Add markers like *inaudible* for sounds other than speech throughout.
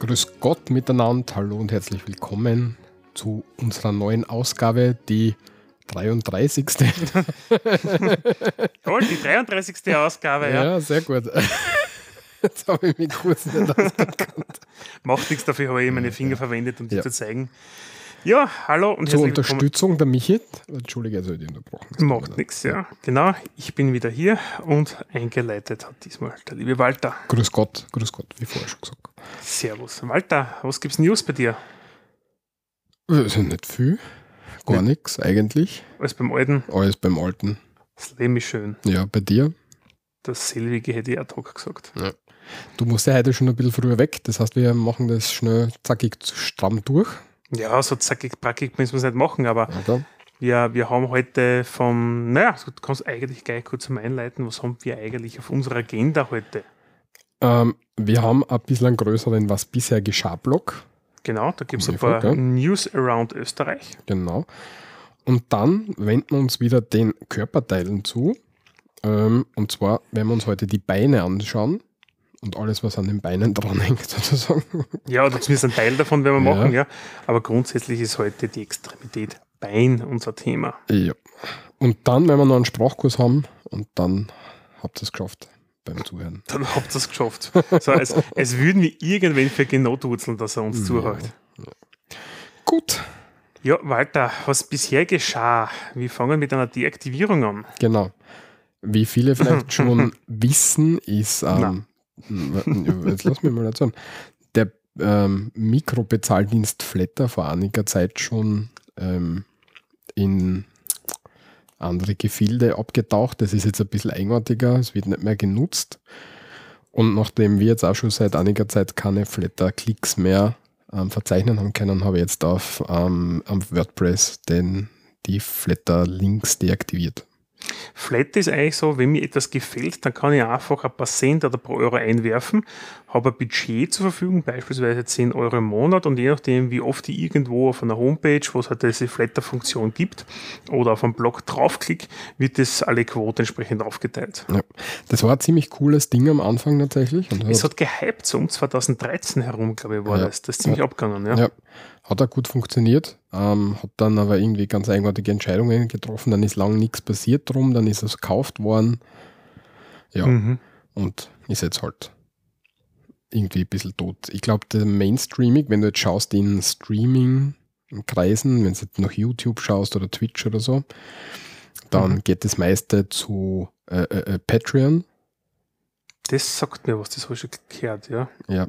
Grüß Gott miteinander, hallo und herzlich willkommen zu unserer neuen Ausgabe, die 33. Toll, *laughs* die 33. Ausgabe, ja. Ja, sehr gut. *laughs* Jetzt habe ich mich kurz nicht *laughs* ausgekannt. Macht nichts, dafür habe ich meine Finger verwendet, um dir Ja. zu zeigen. Ja, hallo und Zur herzlich willkommen. Unterstützung der Michi. Entschuldige, also die unterbrochen. Macht nichts, ja. Genau, ich bin wieder hier und eingeleitet hat diesmal der liebe Walter. Grüß Gott, grüß Gott, wie vorher schon gesagt. Servus. Walter, was gibt's News bei dir? Ist nicht viel, gar nichts eigentlich. Alles beim Alten, Alles beim Alten. das Leben ist schön. Ja, bei dir. Das selbige hätte ich auch gesagt. Du musst ja heute schon ein bisschen früher weg. Das heißt, wir machen das schnell zackig stramm durch. Ja, so zackig, brackig müssen wir es nicht machen, aber Oder? wir, wir haben heute vom, naja, du kannst eigentlich gleich kurz mal einleiten, was haben wir eigentlich auf unserer Agenda heute? Ähm, wir haben ein bisschen größeren Was bisher geschah Block. Genau, da gibt es ein paar ja. News around Österreich. Genau. Und dann wenden wir uns wieder den Körperteilen zu. Ähm, und zwar werden wir uns heute die Beine anschauen und alles, was an den Beinen dranhängt, *laughs* sozusagen. Ja, oder zumindest ein Teil davon werden wir Ja. machen, ja. Aber grundsätzlich ist heute die Extremität Bein unser Thema. Ja. Und dann werden wir noch einen Sprachkurs haben und dann habt ihr es geschafft beim Zuhören. *laughs* Dann habt ihr es geschafft. So, als, als würden wir irgendwen für genotwurzeln, dass er uns zuhört. Gut, Ja, Walter, was bisher geschah? Wir fangen mit einer Deaktivierung an. genau. Wie viele vielleicht *laughs* schon wissen, ist, ähm, jetzt lass mich mal erzählen, der ähm, Mikrobezahldienst Flatter vor einiger Zeit schon ähm, in andere Gefilde abgetaucht. Das ist jetzt ein bisschen eigenartiger, es wird nicht mehr genutzt. Und nachdem wir jetzt auch schon seit einiger Zeit keine Flatter-Klicks mehr ähm, verzeichnen haben können, habe ich jetzt auf ähm, am WordPress den, die Flatter-Links deaktiviert. Flat ist eigentlich so, wenn mir etwas gefällt, dann kann ich einfach ein paar Cent oder pro Euro einwerfen, habe ein Budget zur Verfügung, beispielsweise 10 Euro im Monat und je nachdem, wie oft ich irgendwo auf einer Homepage, wo es halt diese Flatter-Funktion gibt oder auf einem Blog draufklick, wird das alle Quote entsprechend aufgeteilt. Ja. Das war ein ziemlich cooles Ding am Anfang tatsächlich. Und Es hat, gehypt, so um 2013 herum, glaube ich, war Ja. das. Das ist ziemlich abgegangen, ja. Hat auch gut funktioniert, ähm, hat dann aber irgendwie ganz eigenartige Entscheidungen getroffen, dann ist lang nichts passiert drum, dann ist es gekauft worden. Ja, Mhm. und ist jetzt halt irgendwie ein bisschen tot. Ich glaube, der Mainstreaming, wenn du jetzt schaust in Streaming-Kreisen, wenn du jetzt nach YouTube schaust oder Twitch oder so, dann Mhm. geht das meiste zu äh, äh, äh, Patreon. Das sagt mir was, das habe ich schon gehört, ja. Ja.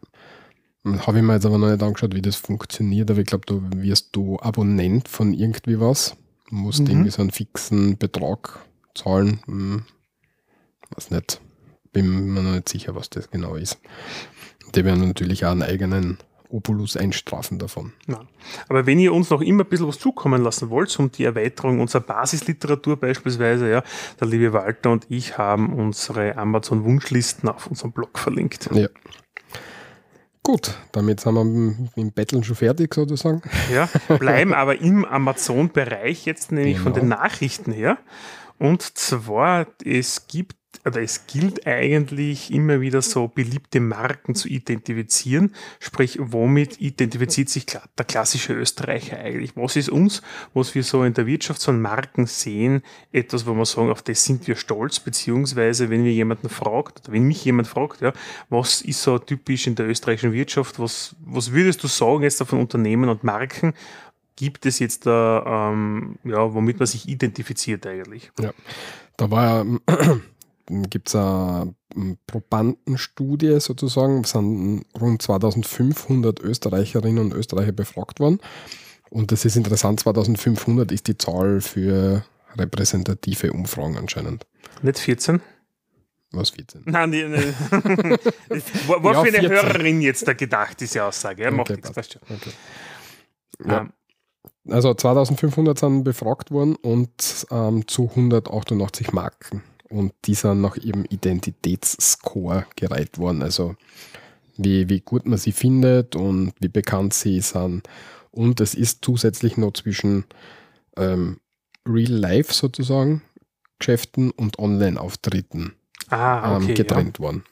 Habe ich mir jetzt aber noch nicht angeschaut, wie das funktioniert, aber ich glaube, du wirst du Abonnent von irgendwie was. Musst Mhm. irgendwie so einen fixen Betrag zahlen. Hm, weiß nicht. Bin mir noch nicht sicher, was das genau ist. Die werden natürlich auch einen eigenen Opulus einstrafen davon. Ja. Aber wenn ihr uns noch immer ein bisschen was zukommen lassen wollt, um die Erweiterung unserer Basisliteratur beispielsweise, ja, der liebe Walter und ich haben unsere Amazon-Wunschlisten auf unserem Blog verlinkt. Ja. Gut, damit sind wir mit dem Betteln schon fertig sozusagen. Ja, *laughs* bleiben aber im Amazon-Bereich jetzt nämlich von Genau. den Nachrichten her. Und zwar, es gibt, oder es gilt eigentlich immer wieder so beliebte Marken zu identifizieren. Sprich, womit identifiziert sich der klassische Österreicher eigentlich? Was ist uns, was wir so in der Wirtschaft so an Marken sehen, etwas, wo wir sagen, auf das sind wir stolz, beziehungsweise wenn wir jemanden fragt, oder wenn mich jemand fragt, ja, was ist so typisch in der österreichischen Wirtschaft, was, was würdest du sagen jetzt von Unternehmen und Marken, gibt es jetzt da, ähm, ja, womit man sich identifiziert eigentlich? Ja, da war gibt es eine Probandenstudie sozusagen, es sind rund 2500 Österreicherinnen und Österreicher befragt worden. Und das ist interessant, 2500 ist die Zahl für repräsentative Umfragen anscheinend. Nicht 14? Was 14? Nein, die, die, *laughs* war, Ja, für eine 14. Hörerin jetzt da gedacht, diese Aussage. Ja, macht Okay, nichts, passt. schon. Okay. Ja. Ähm, Also 2500 sind befragt worden und ähm, zu 188 Marken. Und die sind nach ihrem Identitätsscore gereiht worden. Also wie, wie gut man sie findet und wie bekannt sie sind. Und es ist zusätzlich noch zwischen ähm, Real Life sozusagen Geschäften und Online-Auftritten ah, ähm, okay. getrennt worden.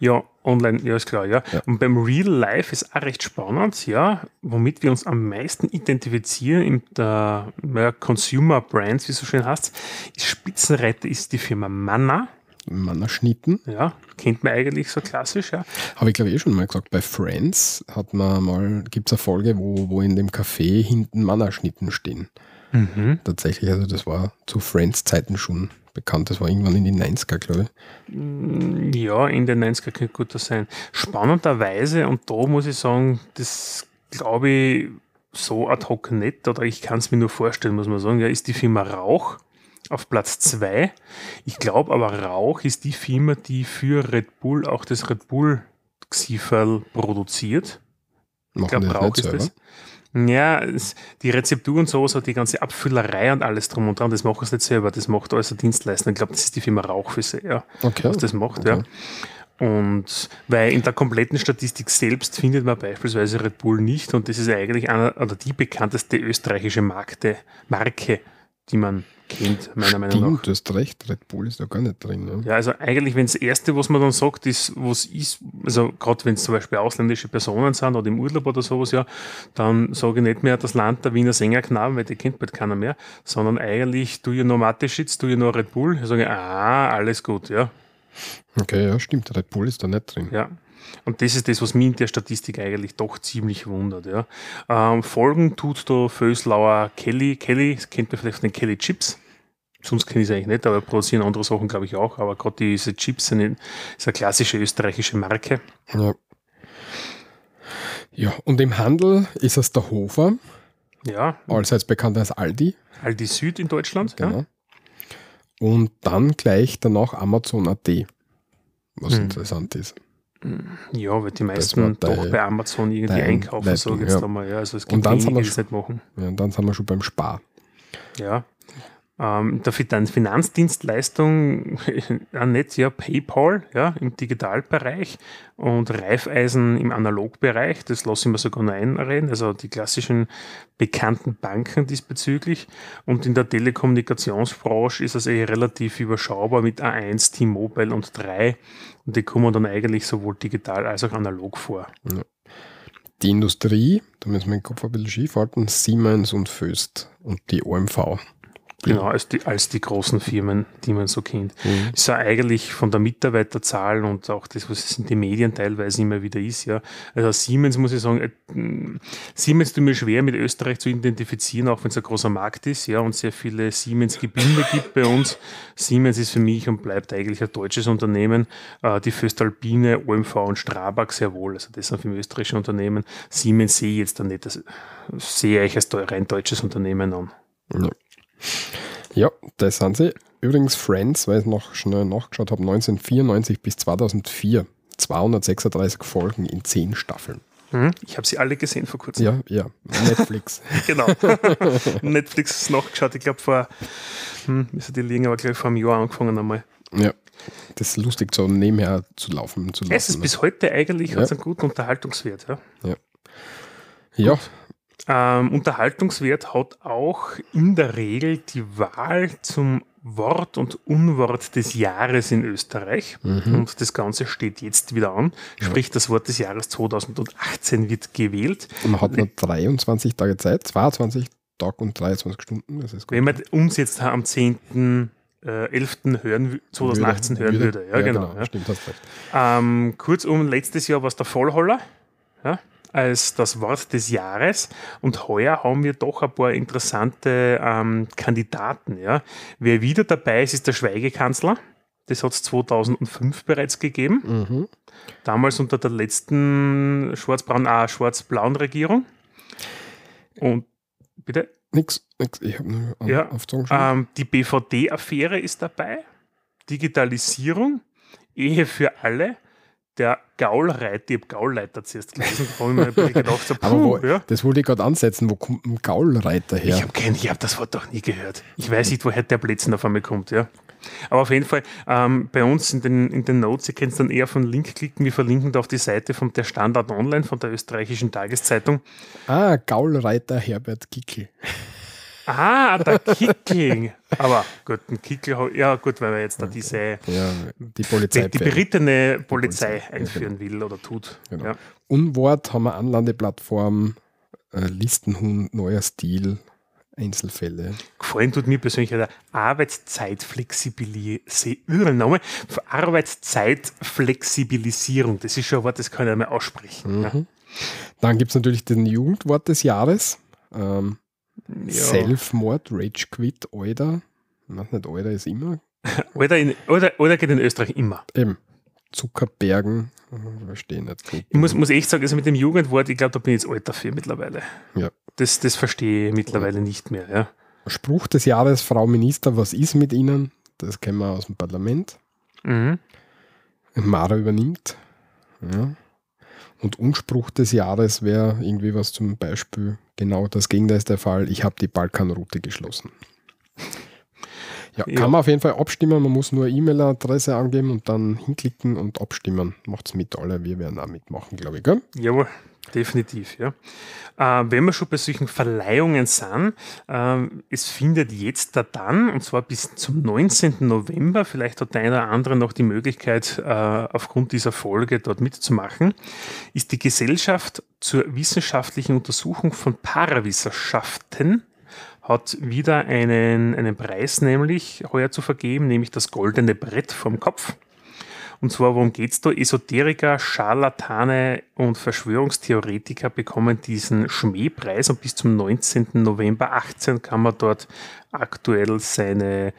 Ja, online, ja, ist klar, ja. Ja. Und beim Real Life ist auch recht spannend, ja, womit wir uns am meisten identifizieren in der ja, Consumer Brands, wie es so schön heißt, ist Spitzenreiter ist die Firma Manna, Mannerschnitten. ja, kennt man eigentlich so klassisch, ja. Habe ich glaube ich eh schon mal gesagt. Bei Friends hat man mal, gibt es eine Folge, wo, wo in dem Café hinten Mannerschnitten stehen. Mhm. Tatsächlich, also das war zu Friends-Zeiten schon bekannt. Das war irgendwann in den 90er, glaube ich. Mm, Ja, in den 90er könnte gut das sein. Spannenderweise, und da muss ich sagen, das glaube ich so ad hoc nicht, oder ich kann es mir nur vorstellen, muss man sagen, ja, ist die Firma Rauch auf Platz 2. Ich glaube aber, Rauch ist die Firma, die für Red Bull auch das Red Bull Xifel produziert. Ich Machen glaube, die das Rauch ist selber? das. Ja, es, die Rezeptur und sowas, die ganze Abfüllerei und alles drum und dran, das machen sie nicht selber, das macht alles ein Dienstleister. Ich glaube, das ist die Firma Rauch für sie, ja, Okay. was das macht, Okay. ja. Und weil in der kompletten Statistik selbst findet man beispielsweise Red Bull nicht und das ist eigentlich einer oder die bekannteste österreichische Markte, Marke, die man kennt, meiner Meinung nach. Stimmt, du hast recht. Red Bull ist da gar nicht drin. Ne? Ja, also eigentlich, wenn das Erste, was man dann sagt, ist, was ist, also gerade wenn es zum Beispiel ausländische Personen sind oder im Urlaub oder sowas, ja, dann sage ich nicht mehr das Land der Wiener Sängerknaben, weil die kennt bald keiner mehr, sondern eigentlich, du ihr noch Mateschitz, du ihr noch Red Bull, ich sage, ah, alles gut, ja, Okay, ja, stimmt. Red Bull ist da nicht drin. ja. Und das ist das, was mich in der Statistik eigentlich doch ziemlich wundert, ja. Ähm, Folgen tut da Föslauer Kelly, Kelly, das kennt man vielleicht von den Kelly Chips, sonst kenne ich es eigentlich nicht, aber produzieren andere Sachen, glaube ich, auch. Aber gerade diese Chips sind ist eine klassische österreichische Marke. Ja. ja, und im Handel ist es der Hofer, Ja, allseits bekannt als Aldi. Aldi Süd in Deutschland. Ja. Genau. Und dann gleich danach Amazon.at, was Hm. interessant ist. ja, weil die meisten doch bei Amazon irgendwie einkaufen, Leitung, jetzt ja. einmal. Ja, also es Und gibt dann wenige, sind wir die das nicht machen. Ja, und dann sind wir schon beim Spar. Ja. Ähm, der Finan- Finanzdienstleistung, *laughs* ja nicht, ja, PayPal ja, im Digitalbereich und Raiffeisen im Analogbereich, das lasse ich mir sogar noch einreden, also die klassischen bekannten Banken diesbezüglich. Und in der Telekommunikationsbranche ist es eh relativ überschaubar mit A1, T-Mobile und 3. Und die kommen dann eigentlich sowohl digital als auch analog vor. Die Industrie, da müssen wir den Kopf ein bisschen schief halten, Siemens und Föst und die OMV. Genau, als die, als die großen Firmen, die man so kennt. Mhm. ist ja eigentlich von der Mitarbeiterzahl und auch das, was es in den Medien teilweise immer wieder ist, ja. Also Siemens muss ich sagen, äh, Siemens tut mir schwer mit Österreich zu identifizieren, auch wenn es ein großer Markt ist, ja, und sehr viele Siemens-Gebinde gibt bei uns. Siemens ist für mich und bleibt eigentlich ein deutsches Unternehmen. Äh, die Föstalpine, OMV und Strabag sehr wohl. Also das sind für mich österreichische Unternehmen. Siemens sehe ich jetzt da nicht, das sehe ich als rein deutsches Unternehmen an. Ja. Ja, das sind sie. Übrigens Friends, weil ich noch schnell nachgeschaut habe, 1994 bis 2004. 236 Folgen in 10 Staffeln. Hm? Ich habe sie alle gesehen vor kurzem. Ja, ja. Netflix. *laughs* Genau. *laughs* Netflix nachgeschaut, ich glaube vor, hm, müsste die liegen, aber glaube ich vor einem Jahr angefangen einmal. ja. Das ist lustig, so nebenher zu laufen zu lassen. Es ist ne? bis heute eigentlich Ja. hat's einen guten Unterhaltungswert. Ja. ja, Ähm, Unterhaltungswert hat auch in der Regel die Wahl zum Wort und Unwort des Jahres in Österreich. Mhm. Und das Ganze steht jetzt wieder an. Sprich, das Wort des Jahres 2018 wird gewählt. man hat nur 23 Tage Zeit, 22 Tage und 23 Stunden. Das ist gut. Wenn man uns jetzt am 10. Äh, 11. hören, wü- 2018 hören würde. Ja, genau. ja. Stimmt, hast recht. Ähm, kurzum, letztes Jahr war es der Vollholler ja, als das Wort des Jahres und heuer haben wir doch ein paar interessante ähm, Kandidaten. Ja. Wer wieder dabei ist, ist der Schweigekanzler. Das hat es 2005 bereits gegeben. Mhm. Damals unter der letzten ah, schwarz-blauen Regierung. Und bitte? Nix, nix. Ich habe nur Ja, auf. Ähm, die BVD-Affäre ist dabei. Digitalisierung, Ehe für alle, der Gaulreiter, ich habe Gaulleiter zuerst gelesen, habe ich mir gedacht, so, Aber wo, ja. das wollte ich gerade ansetzen. Wo kommt ein Gaulreiter her? Ich habe hab das Wort doch nie gehört. Ich weiß nicht, woher der Blödsinn auf einmal kommt, ja. Aber auf jeden Fall, ähm, bei uns in den, in den Notes, ihr könnt dann eher von Link klicken, wir verlinken da auf die Seite von der Standard Online, von der österreichischen Tageszeitung. ah, Gaulreiter Herbert Kickel. Ah, der Kickel. Aber gut, ein Kickel, ja gut, weil er jetzt da diese Ja, die Polizei. die berittene Polizei Polizei, einführen will oder tut. Genau. Ja. Unwort haben wir Anlandeplattform, äh, Listenhund, neuer Stil, Einzelfälle. Gefallen tut mir persönlich der Arbeitszeitflexibilisierung. Arbeitszeitflexibilisierung. Das ist schon ein Wort, das kann ich nicht mehr aussprechen. Ja. Dann gibt es natürlich den Jugendwort des Jahres. Ähm, Ja. Selfmord, Rage Quit, Alter. Ich weiß nicht, Alter ist immer. *laughs* Oder, in, oder, oder geht in Österreich immer. Eben. Zuckerbergen, äh, verstehe nicht. gut. Ich muss, muss echt sagen, also mit dem Jugendwort, ich glaube, da bin ich jetzt alt dafür mittlerweile. Ja. Das, das verstehe ich mittlerweile nicht mehr. Ja. Spruch des Jahres, Frau Minister, was ist mit Ihnen? Das kennen wir aus dem Parlament. Mhm. Mara übernimmt. Ja. Und Unspruch des Jahres wäre irgendwie was zum Beispiel, genau das Gegenteil ist der Fall, ich habe die Balkanroute geschlossen. Ja, kann Ja. man auf jeden Fall abstimmen, man muss nur E-Mail-Adresse angeben und dann hinklicken und abstimmen. Macht's mit alle, wir werden auch mitmachen, glaube ich. Gell? Jawohl, definitiv, ja. Äh, wenn wir schon bei solchen Verleihungen sind, ähm, es findet jetzt da dann, und zwar bis zum 19. November, vielleicht hat der eine oder andere noch die Möglichkeit, äh, aufgrund dieser Folge dort mitzumachen, ist die Gesellschaft zur wissenschaftlichen Untersuchung von Parawissenschaften hat wieder einen, einen Preis nämlich heuer zu vergeben, nämlich das goldene Brett vom Kopf. Und zwar, worum geht's da? Esoteriker, Scharlatane und Verschwörungstheoretiker bekommen diesen Schmähpreis und bis zum 19. November 18 kann man dort aktuell seine,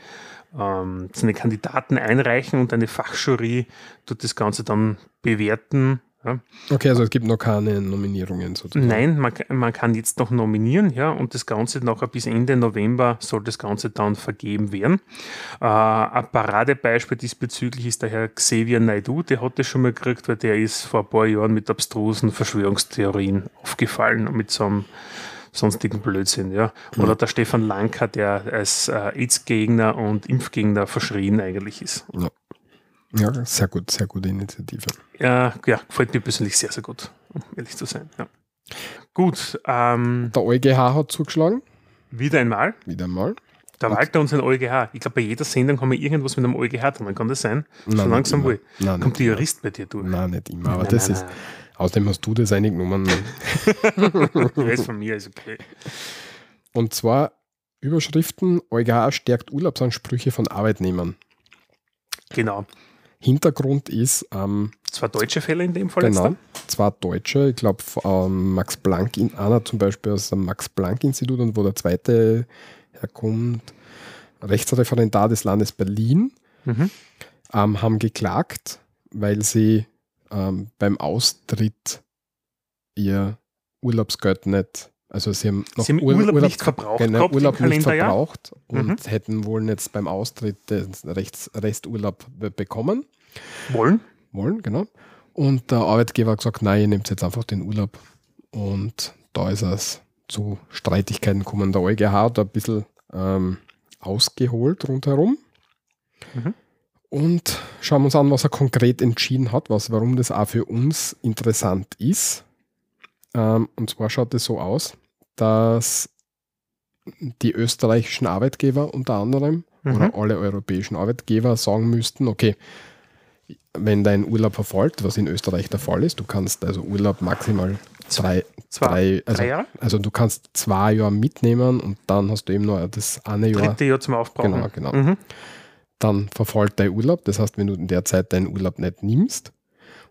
ähm, seine Kandidaten einreichen und eine Fachjury tut das Ganze dann bewerten. Ja. Okay, also es gibt noch keine Nominierungen sozusagen. Nein, man, kann- man kann jetzt noch nominieren, ja, und das Ganze nachher bis Ende November soll das Ganze dann vergeben werden. Äh, ein Paradebeispiel diesbezüglich ist der Herr Xavier Naidu, der hat das schon mal gekriegt, weil der ist vor ein paar Jahren mit abstrusen Verschwörungstheorien aufgefallen und mit so einem sonstigen Blödsinn, ja. Oder der Stefan Lanka, der als äh, AIDS-Gegner und Impfgegner verschrien eigentlich ist. Ja, sehr gut, sehr gute Initiative. Ja, ja, gefällt mir persönlich sehr, sehr gut, um ehrlich zu sein. Ja. Gut, ähm, Der EuGH hat zugeschlagen, wieder einmal. wieder mal. Der Walter und sein EuGH. Ich glaube, bei jeder Sendung haben wir irgendwas mit einem EuGH drin. Kann das sein? Nein, so langsam wohl. Nein, Kommt der immer. Jurist bei dir durch? Nein, nicht immer, aber Nein, das nein, ist, außerdem hast du das eingenommen. nein. Der ist von mir, ist okay. Und zwar Überschriften, EuGH stärkt Urlaubsansprüche von Arbeitnehmern. Genau. Hintergrund ist, ähm, Zwei deutsche Fälle in dem Fall genau, jetzt. zwei Deutsche, ich glaube, ähm, Max Planck, in, einer zum Beispiel aus dem Max-Planck-Institut und wo der zweite herkommt, Rechtsreferendar des Landes Berlin. Mhm. ähm, haben geklagt, weil sie ähm, beim Austritt ihr Urlaubsgeld nicht, also sie haben noch Sie haben Ur- Urlaub Urlaub- nicht verbraucht genau, Urlaub nicht verbraucht und Mhm. hätten wohl jetzt beim Austritt den Rechts, Resturlaub be- bekommen Wollen? wollen, genau. Und der Arbeitgeber hat gesagt, nein, ihr nehmt jetzt einfach den Urlaub. Und da ist es zu Streitigkeiten gekommen. Der EuGH hat ein bisschen ähm, ausgeholt rundherum. Mhm. Und schauen wir uns an, was er konkret entschieden hat, was, warum das auch für uns interessant ist. Ähm, und zwar schaut es so aus, dass die österreichischen Arbeitgeber unter anderem Mhm. oder alle europäischen Arbeitgeber sagen müssten, okay, wenn dein Urlaub verfällt, was in Österreich der Fall ist, du kannst also Urlaub maximal drei, Zwei, drei, also, drei Jahre? also du kannst zwei Jahre mitnehmen und dann hast du eben nur das eine Jahr, Dritte Jahr zum Aufbrauchen. Genau, genau. Mhm. dann verfällt dein Urlaub. Das heißt, wenn du in der Zeit deinen Urlaub nicht nimmst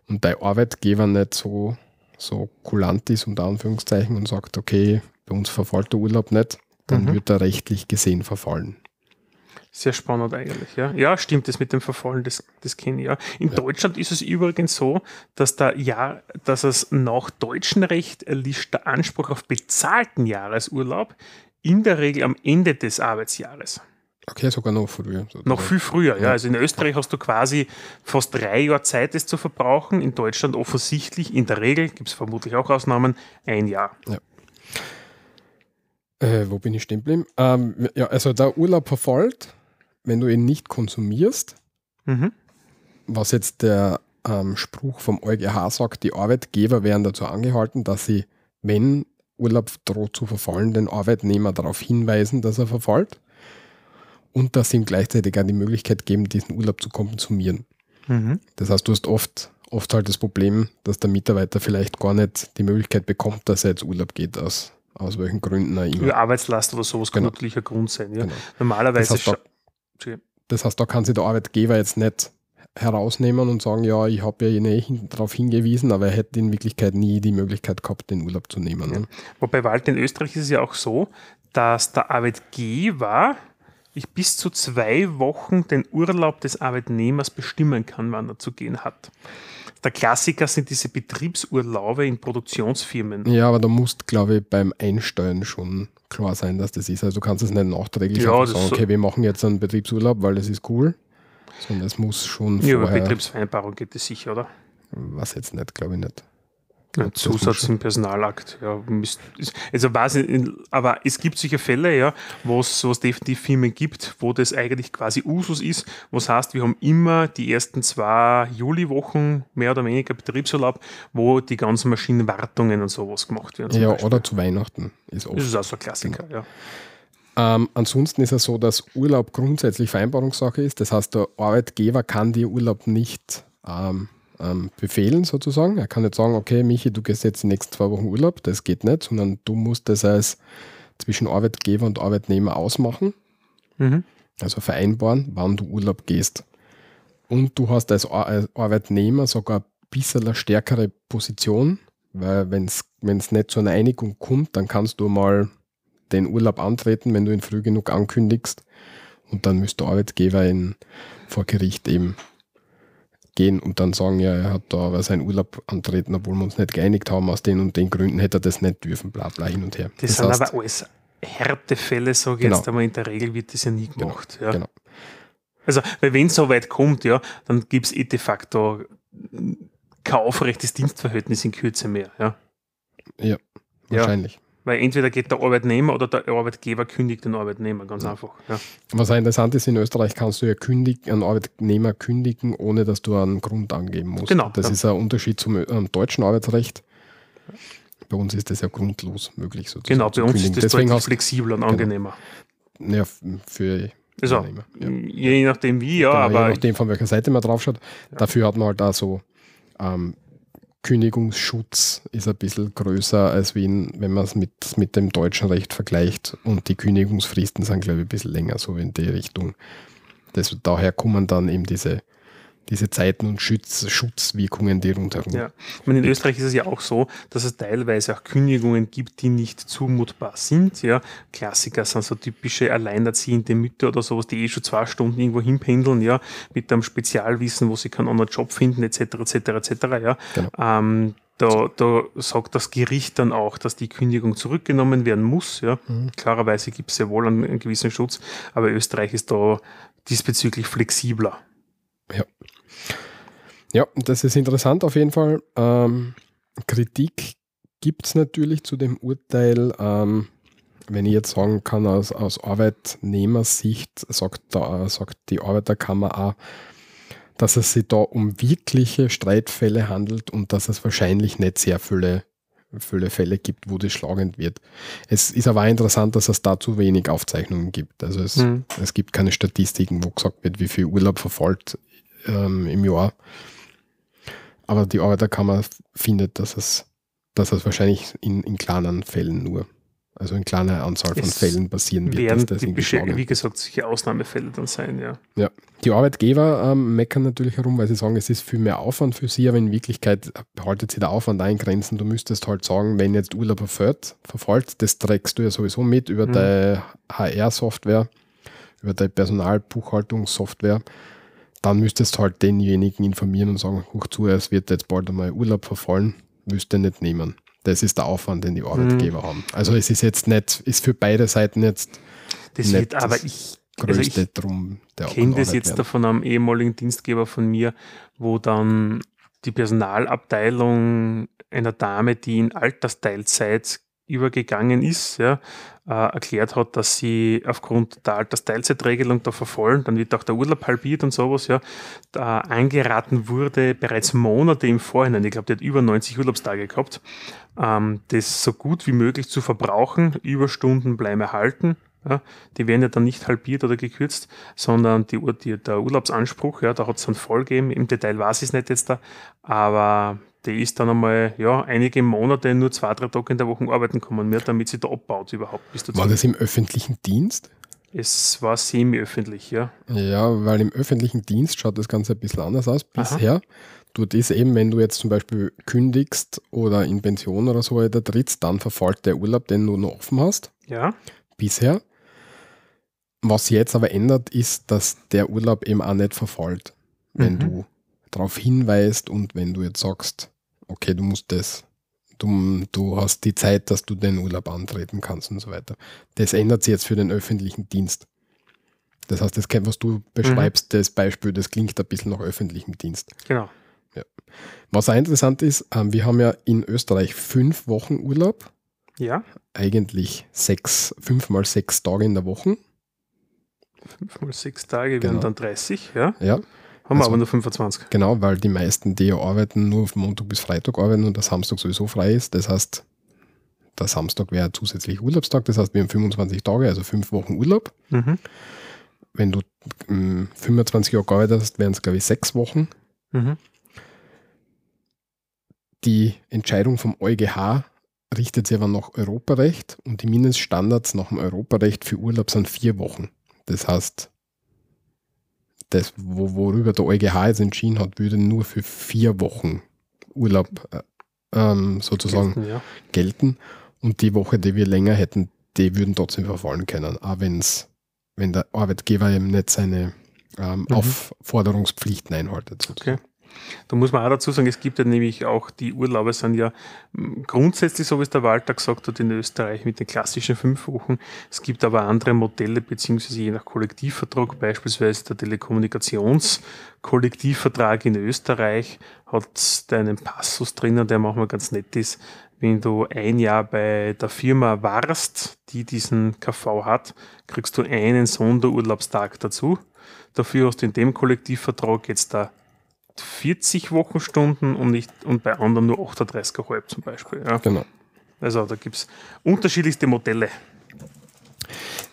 und dein Arbeitgeber nicht so, so kulant ist, unter Anführungszeichen, und sagt, okay, bei uns verfällt der Urlaub nicht, dann Mhm. wird er rechtlich gesehen verfallen. Sehr spannend eigentlich, ja. Ja, stimmt, das mit dem Verfallen, das, das kenne ich ja. In Ja. Deutschland ist es übrigens so, dass da ja, dass es nach deutschem Recht erlischt der Anspruch auf bezahlten Jahresurlaub in der Regel am Ende des Arbeitsjahres. Okay, sogar noch früher. Noch viel früher, ja. Ja. Also in Österreich hast du quasi fast drei Jahre Zeit, das zu verbrauchen. In Deutschland offensichtlich, in der Regel, gibt es vermutlich auch Ausnahmen, ein Jahr. Äh, wo bin ich stehen geblieben? Ähm, ja, also der Urlaub verfällt, wenn du ihn nicht konsumierst, Mhm. was jetzt der ähm, Spruch vom EuGH sagt, die Arbeitgeber werden dazu angehalten, dass sie, wenn Urlaub droht zu verfallen, den Arbeitnehmer darauf hinweisen, dass er verfällt und dass sie ihm gleichzeitig auch die Möglichkeit geben, diesen Urlaub zu konsumieren. Mhm. Das heißt, du hast oft, oft halt das Problem, dass der Mitarbeiter vielleicht gar nicht die Möglichkeit bekommt, dass er jetzt Urlaub geht, aus, aus welchen Gründen er immer. Arbeitslast oder sowas genau. kann natürlich ein Grund sein. Ja. Genau. Normalerweise. Das heißt, da, das heißt, da kann sich der Arbeitgeber jetzt nicht herausnehmen und sagen, ja, ich habe ja eh darauf hingewiesen, aber er hätte in Wirklichkeit nie die Möglichkeit gehabt, den Urlaub zu nehmen. Ne? Wobei, Wald, in Österreich ist es ja auch so, dass der Arbeitgeber ich bis zu zwei Wochen den Urlaub des Arbeitnehmers bestimmen kann, wann er zu gehen hat. Der Klassiker sind diese Betriebsurlaube in Produktionsfirmen. Ja, aber da musst, glaube ich, beim Einsteuern schon klar sein, dass das ist. Also du kannst es nicht nachträglich ja, sagen, okay, wir machen jetzt einen Betriebsurlaub, weil das ist cool. Sondern es muss schon Ja, über Betriebsvereinbarung geht es sicher, oder? Was jetzt nicht, glaube ich nicht. Ein Zusatz im Personalakt, ja. Also weiß ich, aber es gibt sicher Fälle, ja, wo es definitiv Firmen gibt, wo das eigentlich quasi Usus ist, was heißt, wir haben immer die ersten zwei Juliwochen mehr oder weniger Betriebsurlaub, wo die ganzen Maschinenwartungen und sowas gemacht werden. Ja, Beispiel. oder zu Weihnachten ist oft. Das ist auch so ein Klassiker, genau. ja. Ähm, ansonsten ist es so, dass Urlaub grundsätzlich Vereinbarungssache ist. Das heißt, der Arbeitgeber kann dir Urlaub nicht ähm, ähm, befehlen sozusagen. Er kann nicht sagen, okay, Michi, du gehst jetzt die nächsten zwei Wochen Urlaub, das geht nicht, sondern du musst das als zwischen Arbeitgeber und Arbeitnehmer ausmachen. Mhm. Also vereinbaren, wann du Urlaub gehst. Und du hast als Arbeitnehmer sogar ein bisschen eine stärkere Position, weil wenn es nicht zu einer Einigung kommt, dann kannst du mal den Urlaub antreten, wenn du ihn früh genug ankündigst. Und dann müsste der Arbeitgeber ihn vor Gericht eben gehen und dann sagen, ja, er hat da aber seinen Urlaub antreten, obwohl wir uns nicht geeinigt haben, aus den und den Gründen hätte er das nicht dürfen, bla bla hin und her. Das, das sind heißt, aber alles Härtefälle, sage ich genau. jetzt, aber in der Regel wird das ja nie genau, gemacht. Genau, ja. genau. Also, weil wenn es so weit kommt, ja, dann gibt es eh de facto kein aufrechtes Dienstverhältnis in Kürze mehr. Ja, ja wahrscheinlich. Weil entweder geht der Arbeitnehmer oder der Arbeitgeber kündigt den Arbeitnehmer, ganz einfach. Ja. Was auch interessant ist, in Österreich kannst du ja kündig, einen Arbeitnehmer kündigen, ohne dass du einen Grund angeben musst. Genau. Das ja. ist ein Unterschied zum ähm, deutschen Arbeitsrecht. Bei uns ist das ja grundlos möglich sozusagen. Genau, bei uns kündigen. ist das Deswegen deutlich flexibler und genau. angenehmer. Ja, für also, ja. je nachdem wie, ja. Genau, aber je nachdem, von welcher Seite man draufschaut. Ja. Dafür hat man halt da so ähm, Kündigungsschutz ist ein bisschen größer, als wenn, wenn man es mit, mit dem deutschen Recht vergleicht. Und die Kündigungsfristen sind, glaube ich, ein bisschen länger, so in die Richtung. Das, daher kommen dann eben diese diese Zeiten und Schutz, Schutzwirkungen, die rundherum. Ja, ich meine, in Österreich ist es ja auch so, dass es teilweise auch Kündigungen gibt, die nicht zumutbar sind. Ja, Klassiker sind so typische alleinerziehende Mütter oder sowas, die eh schon zwei Stunden irgendwo hinpendeln, ja, mit einem Spezialwissen, wo sie keinen anderen Job finden, etc., etc., etc., ja. Genau. Ähm, da, da sagt das Gericht dann auch, dass die Kündigung zurückgenommen werden muss. Ja. Mhm. Klarerweise gibt es ja wohl einen, einen gewissen Schutz, aber Österreich ist da diesbezüglich flexibler. Ja. Das ist interessant auf jeden Fall. Ähm, Kritik gibt es natürlich zu dem Urteil. Ähm, wenn ich jetzt sagen kann, aus, aus Arbeitnehmersicht sagt, da, sagt die Arbeiterkammer auch, dass es sich da um wirkliche Streitfälle handelt und dass es wahrscheinlich nicht sehr viele, viele Fälle gibt, wo das schlagend wird. Es ist aber auch interessant, dass es da zu wenig Aufzeichnungen gibt. Also es, mhm. es gibt keine Statistiken, wo gesagt wird, wie viel Urlaub verfolgt ähm, im Jahr. Aber die Arbeiterkammer findet, dass es, dass es wahrscheinlich in, in kleinen Fällen nur, also in kleiner Anzahl von es Fällen passieren wird. Werden dass das typische, wie gesagt, solche Ausnahmefälle dann sein, ja. Ja, die Arbeitgeber ähm, meckern natürlich herum, weil sie sagen, es ist viel mehr Aufwand für sie, aber in Wirklichkeit haltet sie der Aufwand eingrenzen. Du müsstest halt sagen, wenn jetzt Urlaub verfällt, verfällt, das trägst du ja sowieso mit über mhm. deine HR-Software, über deine Personalbuchhaltungssoftware dann müsstest du halt denjenigen informieren und sagen, hoch zu, es wird jetzt bald einmal Urlaub verfallen, müsste nicht nehmen. Das ist der Aufwand, den die Arbeitgeber mhm. haben. Also es ist jetzt nicht, ist für beide Seiten jetzt das nicht wird, aber ich, also größte also drum der kenne das jetzt werden. von einem ehemaligen Dienstgeber von mir, wo dann die Personalabteilung einer Dame, die in Altersteilzeit übergegangen ist, ja, äh, erklärt hat, dass sie aufgrund der Altersteilzeitregelung da verfallen, dann wird auch der Urlaub halbiert und sowas, ja, da eingeraten wurde, bereits Monate im Vorhinein, ich glaube, die hat über 90 Urlaubstage gehabt, ähm, das so gut wie möglich zu verbrauchen, Überstunden bleiben erhalten, ja, die werden ja dann nicht halbiert oder gekürzt, sondern die, die, der Urlaubsanspruch, ja, da hat es dann voll gegeben. Im Detail weiß ich es nicht jetzt da, aber die ist dann einmal ja, einige Monate nur zwei, drei Tage in der Woche arbeiten kommen mehr, damit sie da abbaut überhaupt. War das im öffentlichen Dienst? Es war semi-öffentlich, ja. Ja, weil im öffentlichen Dienst schaut das Ganze ein bisschen anders aus bisher. Aha. Dort ist eben, wenn du jetzt zum Beispiel kündigst oder in Pension oder so weiter trittst, dann verfällt der Urlaub, den du noch offen hast. Ja. Bisher. Was jetzt aber ändert, ist, dass der Urlaub eben auch nicht verfällt. Wenn mhm. du darauf hinweist und wenn du jetzt sagst, okay, du musst das, du, du hast die Zeit, dass du den Urlaub antreten kannst und so weiter. Das ändert sich jetzt für den öffentlichen Dienst. Das heißt, das, was du beschreibst, mhm. das Beispiel, das klingt ein bisschen nach öffentlichem Dienst. Genau. Ja. Was auch interessant ist, ähm, wir haben ja in Österreich fünf Wochen Urlaub. Ja. Eigentlich sechs, fünf mal sechs Tage in der Woche. Fünf mal sechs Tage genau. wären dann 30, ja. Ja. Haben also, wir aber nur 25. Genau, weil die meisten, die ja arbeiten, nur von Montag bis Freitag arbeiten und der Samstag sowieso frei ist. Das heißt, der Samstag wäre zusätzlich Urlaubstag. Das heißt, wir haben 25 Tage, also fünf Wochen Urlaub. Mhm. Wenn du ähm, 25 Jahre gearbeitet hast, wären es, glaube ich, sechs Wochen. Mhm. Die Entscheidung vom EuGH richtet sich aber nach Europarecht und die Mindeststandards nach dem Europarecht für Urlaub sind vier Wochen. Das heißt, das, worüber der EuGH jetzt entschieden hat, würde nur für vier Wochen Urlaub äh, ähm, sozusagen gelten, ja. gelten, Und die Woche, die wir länger hätten, die würden trotzdem verfallen können, auch wenn's, wenn der Arbeitgeber eben nicht seine ähm, mhm. Aufforderungspflichten einhaltet. Sozusagen. Okay. Da muss man auch dazu sagen, es gibt ja nämlich auch, die Urlaube sind ja hm, grundsätzlich, so wie es der Walter gesagt hat, in Österreich mit den klassischen fünf Wochen. Es gibt aber andere Modelle, beziehungsweise je nach Kollektivvertrag, beispielsweise der Telekommunikationskollektivvertrag in Österreich hat da einen Passus drinnen, der manchmal ganz nett ist. Wenn du ein Jahr bei der Firma warst, die diesen KV hat, kriegst du einen Sonderurlaubstag dazu. Dafür hast du in dem Kollektivvertrag jetzt da 40 Wochenstunden und, nicht, und bei anderen nur 38,5 zum Beispiel. Ja. Genau. Also da gibt es unterschiedlichste Modelle.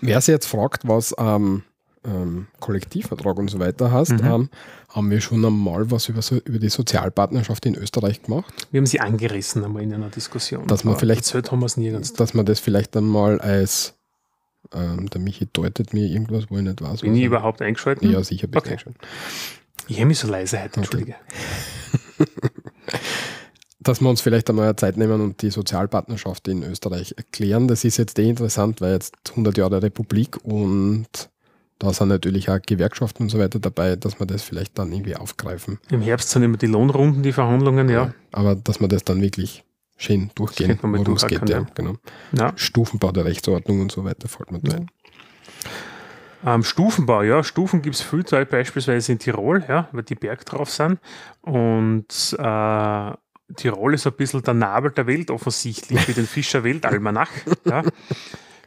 Wer sich jetzt fragt, was ähm, ähm, Kollektivvertrag und so weiter heißt, mhm. ähm, haben wir schon einmal was über, so, über die Sozialpartnerschaft in Österreich gemacht. Wir haben sie angerissen einmal in einer Diskussion. Dass man vielleicht, haben nirgends. Dass man das vielleicht einmal als ähm, der Michi deutet mir irgendwas, wo ich nicht weiß. Bin ich überhaupt eingeschaltet? Ja, sicher bin okay. eingeschaltet. Ich habe mich so leise heute, entschuldige. *laughs* Dass wir uns vielleicht einmal Zeit nehmen und die Sozialpartnerschaft in Österreich erklären. Das ist jetzt eh interessant, weil jetzt 100 Jahre Republik und da sind natürlich auch Gewerkschaften und so weiter dabei, dass wir das vielleicht dann irgendwie aufgreifen. Im Herbst sind immer die Lohnrunden, die Verhandlungen, ja. ja aber dass wir das dann wirklich schön durchgehen, worum es geht. Ja, genau. Ja. Stufenbau der Rechtsordnung und so weiter fällt mir da ein. Ähm, Stufenbau, ja, Stufen gibt es viel, beispielsweise in Tirol, ja, weil die Berg drauf sind. Und äh, Tirol ist ein bisschen der Nabel der Welt offensichtlich mit dem Fischer Weltalmanach. ja. *laughs*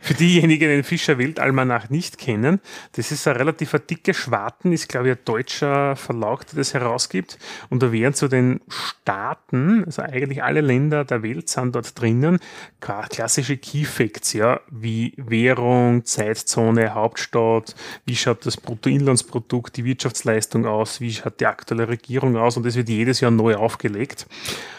Für diejenigen, die den Fischer Weltalmanach nicht kennen, das ist ein relativ dicke Schwarten, ist glaube ich ein deutscher Verlag, der das herausgibt. Und da werden zu den Staaten, also eigentlich alle Länder der Welt sind dort drinnen, klassische Key Facts, ja, wie Währung, Zeitzone, Hauptstadt, wie schaut das Bruttoinlandsprodukt, die Wirtschaftsleistung aus, wie schaut die aktuelle Regierung aus und das wird jedes Jahr neu aufgelegt.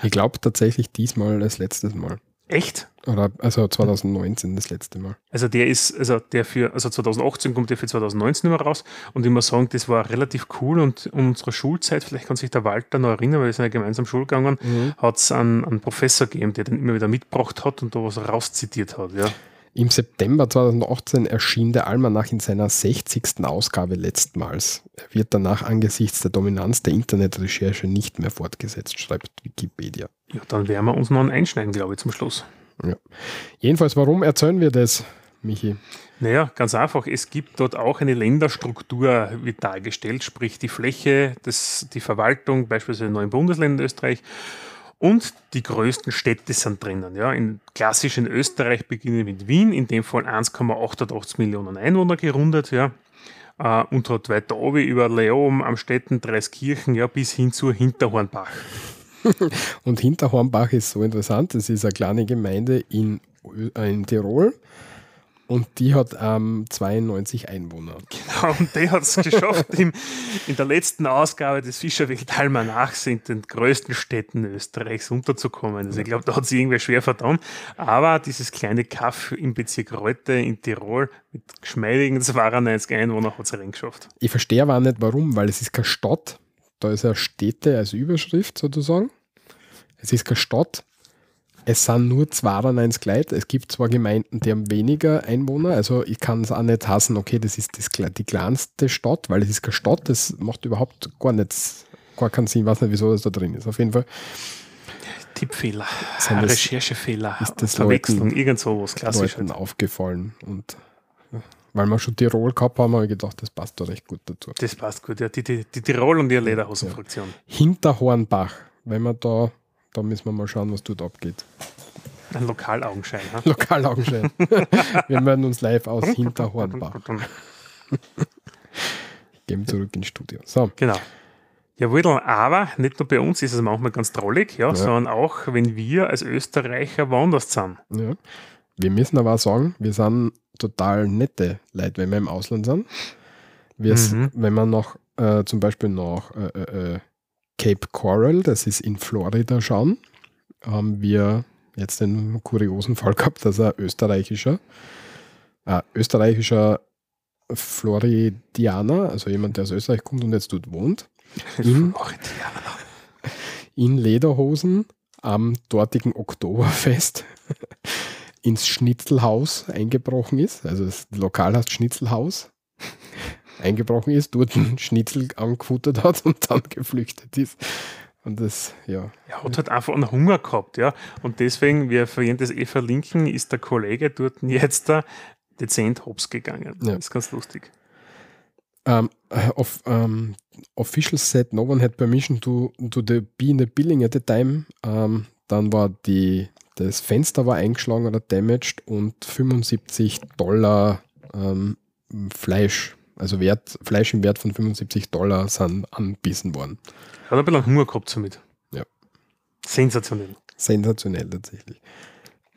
Ich glaube tatsächlich diesmal als letztes Mal. Echt? Oder also 2019 das letzte Mal. Also der ist, also der für, also 2018 kommt der für 2019 immer raus und ich muss sagen, das war relativ cool und in unserer Schulzeit, vielleicht kann sich der Walter noch erinnern, weil wir sind ja gemeinsam Schul gegangen, mhm. hat es einen, einen Professor gegeben, der den immer wieder mitgebracht hat und da was rauszitiert hat, ja. Im September 2018 erschien der Almanach in seiner 60. Ausgabe letztmals. Er wird danach angesichts der Dominanz der Internetrecherche nicht mehr fortgesetzt, schreibt Wikipedia. Ja, dann werden wir uns noch einschneiden, glaube ich, zum Schluss. Ja. Jedenfalls, warum erzählen wir das, Michi? Naja, ganz einfach. Es gibt dort auch eine Länderstruktur, wird dargestellt, sprich die Fläche, das, die Verwaltung, beispielsweise in neuen Bundesländern Österreich Und die größten Städte sind drinnen. Ja. In, klassisch in Österreich beginnen mit Wien, in dem Fall 1,88 Millionen Einwohner gerundet. Ja. Uh, und hat weiter oben über Leom, Amstetten, Dreiskirchen, ja, bis hin zu Hinterhornbach. *laughs* und Hinterhornbach ist so interessant, das ist eine kleine Gemeinde in, in Tirol und die hat ähm, 92 Einwohner. Genau, und die hat es *laughs* geschafft, im, in der letzten Ausgabe des Fischerwelt Almanachs in den größten Städten Österreichs unterzukommen. Also ich glaube, da hat sie irgendwie schwer verdammt. Aber dieses kleine Kaff im Bezirk Reute in Tirol mit geschmeidigen 92 Einwohnern hat es reingeschafft. Ich verstehe aber nicht warum, weil es ist keine Stadt. Da ist ja Städte als Überschrift sozusagen. Es ist keine Stadt es sind nur 92 Leute. Es gibt zwar Gemeinden, die haben weniger Einwohner, also ich kann es auch nicht hassen, okay, das ist das, die kleinste Stadt, weil es ist keine Stadt, das macht überhaupt gar nichts, gar keinen Sinn, ich weiß nicht, wieso das da drin ist. Auf jeden Fall. Tippfehler, Recherchefehler, ist das Verwechslung, Leuten, irgend sowas klassisch. Leuten aufgefallen und weil wir schon Tirol gehabt haben, habe ich gedacht, das passt da recht gut dazu. Das passt gut, ja. Die, die, die Tirol und ihre Lederhosenfraktion. Ja. Hinterhornbach, wenn man da da müssen wir mal schauen, was dort abgeht. Ein Lokalaugenschein. Ha? Lokalaugenschein. *laughs* wir melden uns live aus Hinterhornbach. *laughs* Gehen zurück ins Studio. So. Genau. Jawohl, aber nicht nur bei uns ist es manchmal ganz trollig, ja, ja. sondern auch, wenn wir als Österreicher woanders sind. Ja. Wir müssen aber auch sagen, wir sind total nette Leute, wenn wir im Ausland sind. Wir, mhm. Wenn man noch äh, zum Beispiel nach äh, äh, äh Cape Coral, das ist in Florida schauen, haben wir jetzt den kuriosen Fall gehabt, dass ein österreichischer, äh, österreichischer Floridianer, also jemand, der aus Österreich kommt und jetzt dort wohnt, *laughs* in, in Lederhosen am dortigen Oktoberfest *laughs* ins Schnitzelhaus eingebrochen ist. Also das Lokal heißt Schnitzelhaus eingebrochen ist, dort einen *laughs* Schnitzel angefuttert hat und dann geflüchtet ist. Und das, ja. Er hat halt einfach einen Hunger gehabt, ja. Und deswegen, wir vorhin das eh verlinken, ist der Kollege dort jetzt da dezent hops gegangen. Ja. Das ist ganz lustig. Um, of, um, officials said no one had permission to, to the, be in the building at the time. Um, dann war die, das Fenster war eingeschlagen oder damaged und 75 Dollar Fleisch also Wert, Fleisch im Wert von 75 Dollar sind anbissen worden. Hat ein bisschen Hunger gehabt somit. Ja. Sensationell. Sensationell tatsächlich.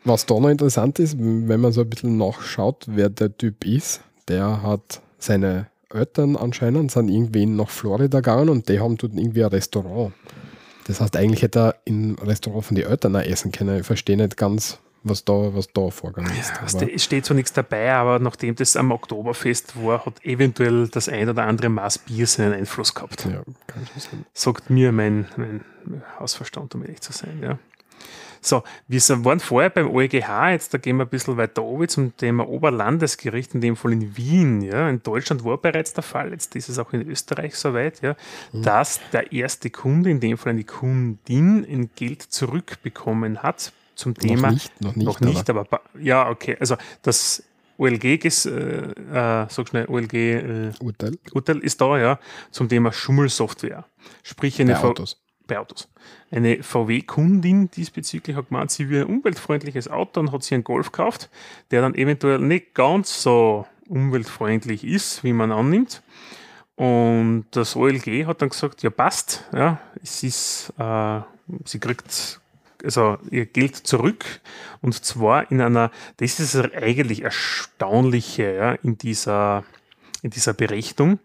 Was da noch interessant ist, wenn man so ein bisschen nachschaut, wer der Typ ist, der hat seine Eltern anscheinend sind irgendwie nach Florida gegangen und die haben dort irgendwie ein Restaurant. Das heißt, eigentlich hätte er im Restaurant von den Eltern auch essen können. Ich verstehe nicht ganz, was da, was da vorgegangen ist. Ja, es steht so nichts dabei, aber nachdem das am Oktoberfest war, hat eventuell das ein oder andere Maß Bier seinen Einfluss gehabt. Ja, kann schon sein. Sagt mir mein, mein Hausverstand, um ehrlich zu sein. Ja. So, wir waren vorher beim OEGH, jetzt da gehen wir ein bisschen weiter oben zum Thema Oberlandesgericht, in dem Fall in Wien. Ja. In Deutschland war bereits der Fall, jetzt ist es auch in Österreich soweit, ja, mhm. dass der erste Kunde, in dem Fall eine Kundin, ein Geld zurückbekommen hat zum Thema. Noch nicht, noch nicht, noch nicht aber, aber, ja, okay. Also das OLG, äh, äh, sag schnell, OLG äh, Urteil. Urteil ist da, ja, zum Thema Schummelsoftware. Sprich eine bei Autos. Bei Autos. Eine VW-Kundin diesbezüglich hat gemeint, sie will ein umweltfreundliches Auto und hat sie einen Golf gekauft, der dann eventuell nicht ganz so umweltfreundlich ist, wie man annimmt. Und das OLG hat dann gesagt, ja passt, ja, es ist, äh, sie kriegt also ihr Geld zurück und zwar in einer, das ist eigentlich erstaunliche ja, in, dieser, in dieser Berechnung.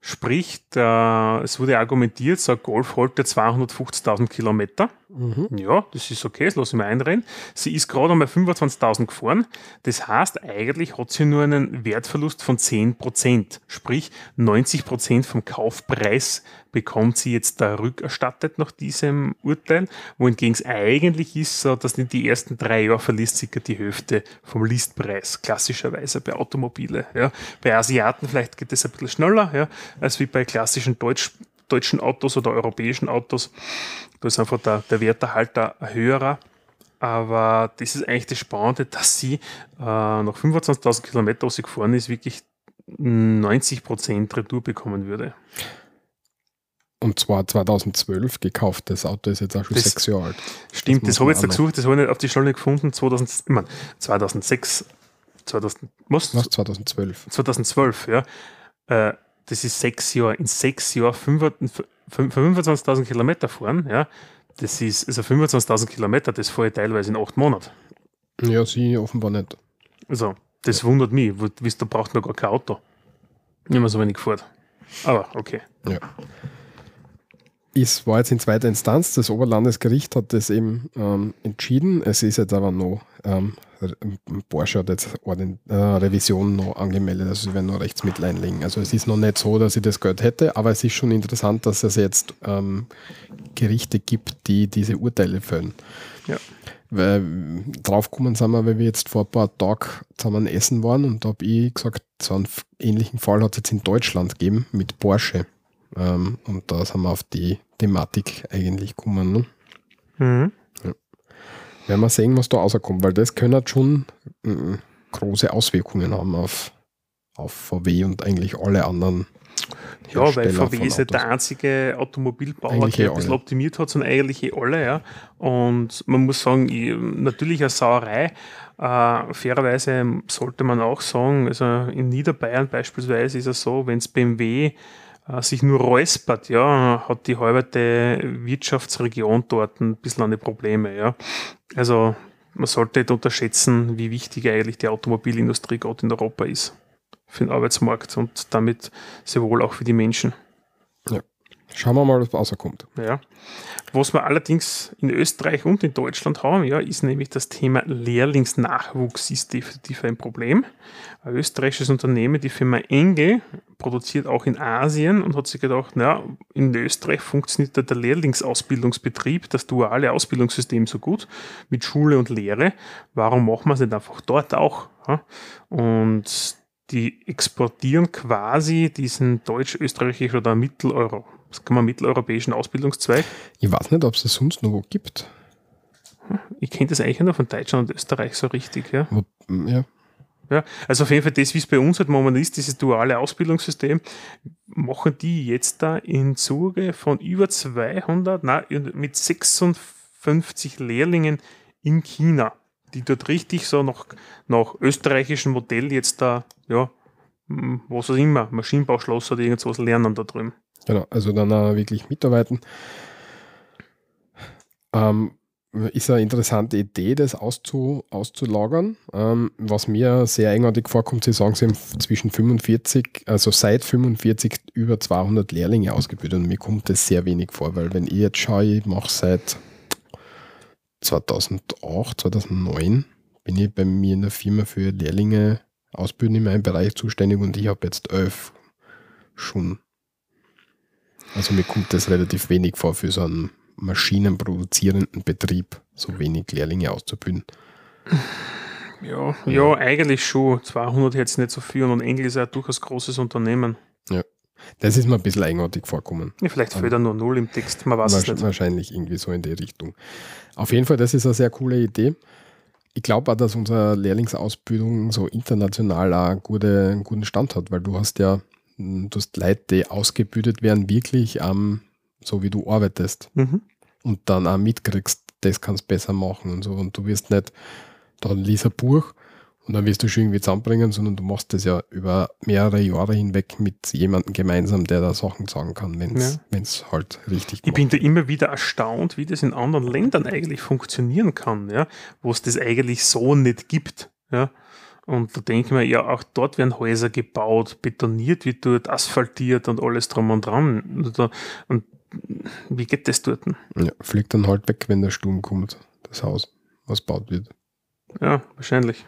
Sprich, der, es wurde argumentiert, so ein Golf holt 250.000 Kilometer. Mhm. Ja, das ist okay, das lasse ich mir einreden. Sie ist gerade einmal 25.000 gefahren. Das heißt, eigentlich hat sie nur einen Wertverlust von 10%. Sprich, 90% vom Kaufpreis bekommt sie jetzt da rückerstattet nach diesem Urteil, wohingegen es eigentlich ist, so, dass in die ersten drei Jahre verliest sie die Hälfte vom Listpreis, klassischerweise bei Automobile. Ja. Bei Asiaten vielleicht geht das ein bisschen schneller, ja, als wie bei klassischen Deutsch, deutschen Autos oder europäischen Autos. Da ist einfach der, der Werterhalter ein höherer. Aber das ist eigentlich das Spannende, dass sie äh, nach 25.000 Kilometern, wo sie gefahren ist, wirklich 90% Retour bekommen würde. Und zwar 2012 gekauft. Das Auto ist jetzt auch schon Das- sechs Jahre alt. Stimmt, das, muss habe ich jetzt auch gesucht, das habe ich nicht auf die Schnelle gefunden. 2000, ich mein, 2006, 2000, was? Was? 2012. 2012, ja. Äh, das ist sechs Jahre. In sechs Jahren 25.000 Kilometer fahren, ja. Das ist, also 25.000 Kilometer, das fahre ich teilweise in acht Monaten. Ja, sie offenbar nicht. Also, das wundert mich. Wisst ihr, braucht man gar kein Auto. Nicht mehr so wenig fährt. Aber, okay. Ja. Es war jetzt in zweiter Instanz. Das Oberlandesgericht hat das eben ähm, entschieden. Es ist jetzt aber noch, ähm, Re- Porsche hat jetzt Orden, äh, Revision noch angemeldet, also sie werden noch Rechtsmittel einlegen. Also es ist noch nicht so, dass ich das Geld hätte, aber es ist schon interessant, dass es jetzt ähm, Gerichte gibt, die diese Urteile fällen. Ja. Weil draufgekommen sind wir, weil wir jetzt vor ein paar Tagen zusammen essen waren und da habe ich gesagt, so einen ähnlichen Fall hat es jetzt in Deutschland gegeben mit Porsche. Ähm, und da sind wir auf die Thematik eigentlich gekommen. Ne? Mhm. Werden wir sehen, was da rauskommt, weil das können halt schon äh, große Auswirkungen haben auf, auf VW und eigentlich alle anderen. Ja, weil VW ist ja der Autos. einzige Automobilbauer, Eigentlich der ein bisschen alle. optimiert hat, sondern eigentlich eh alle, ja. Und man muss sagen, ich, natürlich eine Sauerei. Äh, fairerweise sollte man auch sagen, also in Niederbayern beispielsweise ist es so, wenn es BMW äh, sich nur räuspert, ja, hat die halbe Wirtschaftsregion dort ein bisschen eine Probleme, ja. Also man sollte nicht unterschätzen, wie wichtig eigentlich die Automobilindustrie gerade in Europa ist für den Arbeitsmarkt und damit sehr wohl auch für die Menschen. Schauen wir mal, was rauskommt. Ja. Was wir allerdings in Österreich und in Deutschland haben, ja, ist nämlich das Thema Lehrlingsnachwuchs ist definitiv ein Problem. Ein österreichisches Unternehmen, die Firma Engel, produziert auch in Asien und hat sich gedacht, na, in Österreich funktioniert der Lehrlingsausbildungsbetrieb, das duale Ausbildungssystem so gut mit Schule und Lehre. Warum machen wir es nicht einfach dort auch? Und die exportieren quasi diesen deutsch-österreichischen oder Mitteleuropa, das kann man mitteleuropäischen Ausbildungszweig. Ich weiß nicht, ob es das sonst noch wo gibt. Ich kenne das eigentlich nur von Deutschland und Österreich so richtig, ja. Ja. ja. Also auf jeden Fall das, wie es bei uns halt momentan ist, dieses duale Ausbildungssystem, machen die jetzt da im Zuge von über 200, nein, mit 56 Lehrlingen in China, die dort richtig so nach, nach österreichischem Modell jetzt da, ja, was auch immer, Maschinenbauschloss oder irgendwas lernen da drüben. Genau, also dann auch wirklich mitarbeiten. Ähm, ist eine interessante Idee, das auszu, auszulagern. Ähm, was mir sehr eigenartig vorkommt, Sie sagen, Sie haben zwischen 45, also seit 45 über 200 Lehrlinge ausgebildet und mir kommt das sehr wenig vor, weil wenn ich jetzt schaue, ich mache seit 2008, 2009 bin ich bei mir in der Firma für Lehrlinge ausbilden in meinem Bereich zuständig und ich habe jetzt elf schon also mir kommt das relativ wenig vor für so einen maschinenproduzierenden Betrieb, so wenig Lehrlinge auszubilden. Ja, ja, eigentlich schon. 200 jetzt nicht so viel und Engel ist ja ein durchaus großes Unternehmen. Das ist mir ein bisschen eigenartig vorkommen. Ja, vielleicht fehlt da nur Null im Text, man weiß es nicht. Wahrscheinlich irgendwie so in die Richtung. Auf jeden Fall, das ist eine sehr coole Idee. Ich glaube auch, dass unsere Lehrlingsausbildung so international auch einen guten Stand hat, weil du hast ja, du hast Leute, die ausgebildet werden, wirklich am, so wie du arbeitest Mhm. und dann auch mitkriegst, das kannst du besser machen und so. Und du wirst nicht, dann lies ein Buch und dann wirst du schon irgendwie zusammenbringen, sondern du machst das ja über mehrere Jahre hinweg mit jemandem gemeinsam, der da Sachen sagen kann, wenn es Ja. halt richtig Ich bin da immer wieder erstaunt, wie das in anderen Ländern eigentlich funktionieren kann, ja, wo es das eigentlich so nicht gibt. Ja. Und da denke ich mir, ja, auch dort werden Häuser gebaut, betoniert wird dort, asphaltiert und alles drum und dran. Und, da, und wie geht das dort? Ja, fliegt dann halt weg, wenn der Sturm kommt, das Haus, was baut wird. Ja, wahrscheinlich.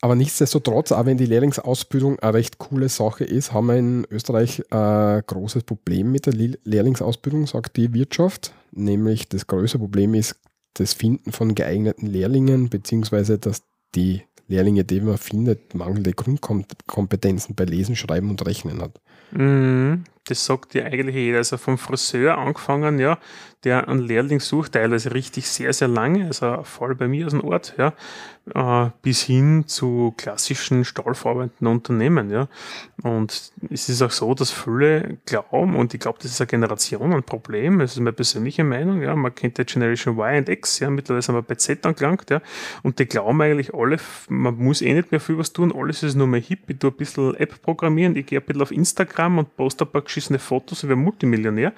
Aber nichtsdestotrotz, auch wenn die Lehrlingsausbildung eine recht coole Sache ist, haben wir in Österreich ein großes Problem mit der Le- Lehrlingsausbildung, sagt die Wirtschaft. Nämlich das größte Problem ist das Finden von geeigneten Lehrlingen, beziehungsweise dass die Lehrlinge, die man findet, mangelnde Grundkompetenzen bei Lesen, Schreiben und Rechnen hat. Mhm, das sagt ja eigentlich jeder. Also vom Friseur angefangen, ja, der einen Lehrling sucht, teilweise richtig sehr, sehr lange, also ein Fall bei mir aus dem Ort, ja, äh, bis hin zu klassischen stahlverarbeitenden Unternehmen. Ja. Und es ist auch so, dass viele glauben, und ich glaube, das ist eine Generation ein Problem, das ist meine persönliche Meinung, ja, man kennt ja Generation Y und X, ja, mittlerweile sind wir bei Z angelangt, ja, und die glauben eigentlich alle, man muss eh nicht mehr viel was tun, alles ist nur mehr hip, ich tue ein bisschen App programmieren, ich gehe ein bisschen auf Instagram und poste ein paar geschissene Fotos, ich werde Multimillionär,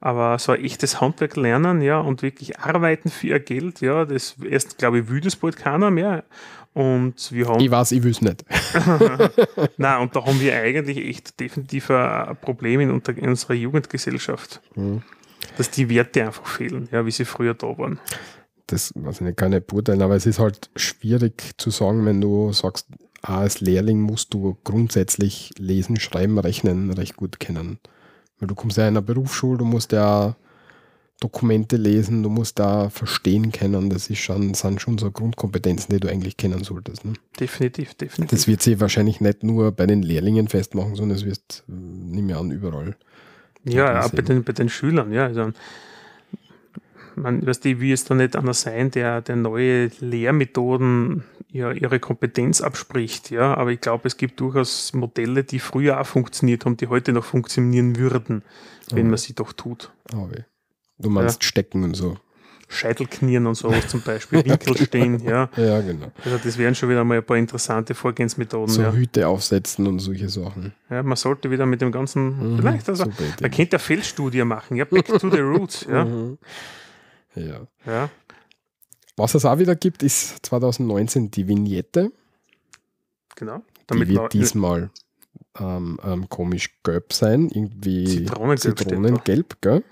aber so ein echtes Handwerk lernen, ja, und wirklich arbeiten für ihr Geld, ja, das erst, glaube ich, will das bald keiner mehr. Und wir haben. Ich weiß, ich will es nicht. *laughs* Nein, und da haben wir eigentlich echt definitiv ein Problem in, in unserer Jugendgesellschaft. Mhm. Dass die Werte einfach fehlen, ja, wie sie früher da waren. Das weiß ich nicht, kann ich beurteilen, aber es ist halt schwierig zu sagen, wenn du sagst, als Lehrling musst du grundsätzlich lesen, schreiben, rechnen recht gut kennen. Weil du kommst ja in einer Berufsschule, du musst ja Dokumente lesen, du musst da verstehen können. Das ist schon, sind schon so Grundkompetenzen, die du eigentlich kennen solltest. Ne? Definitiv, definitiv. Das wird sie wahrscheinlich nicht nur bei den Lehrlingen festmachen, sondern es wird, äh, nehme ich an, überall. Ja, auch bei den, bei den Schülern, ja. Also, man, weißt du, wie es da nicht einer sein, der, der neue Lehrmethoden ja, ihre Kompetenz abspricht, ja. Aber ich glaube, es gibt durchaus Modelle, die früher auch funktioniert haben, die heute noch funktionieren würden, wenn oh. man sie doch tut. Oh, Du meinst ja. Stecken und so. Scheitelknien und so zum Beispiel, *laughs* Winkelstehen, ja. Ja, genau. Also das wären schon wieder mal ein paar interessante Vorgehensmethoden. So ja. Hüte aufsetzen und solche Sachen. Ja, man sollte wieder mit dem ganzen, mhm, vielleicht, also, man könnte eine Feldstudie machen, ja, back to the roots, *laughs* ja. Mhm. Ja. ja. Was es auch wieder gibt, ist 2019 die Vignette. Genau. Damit die wird diesmal ähm, ähm, komisch gelb sein, irgendwie Zitronengelb, Zitronengelb gell?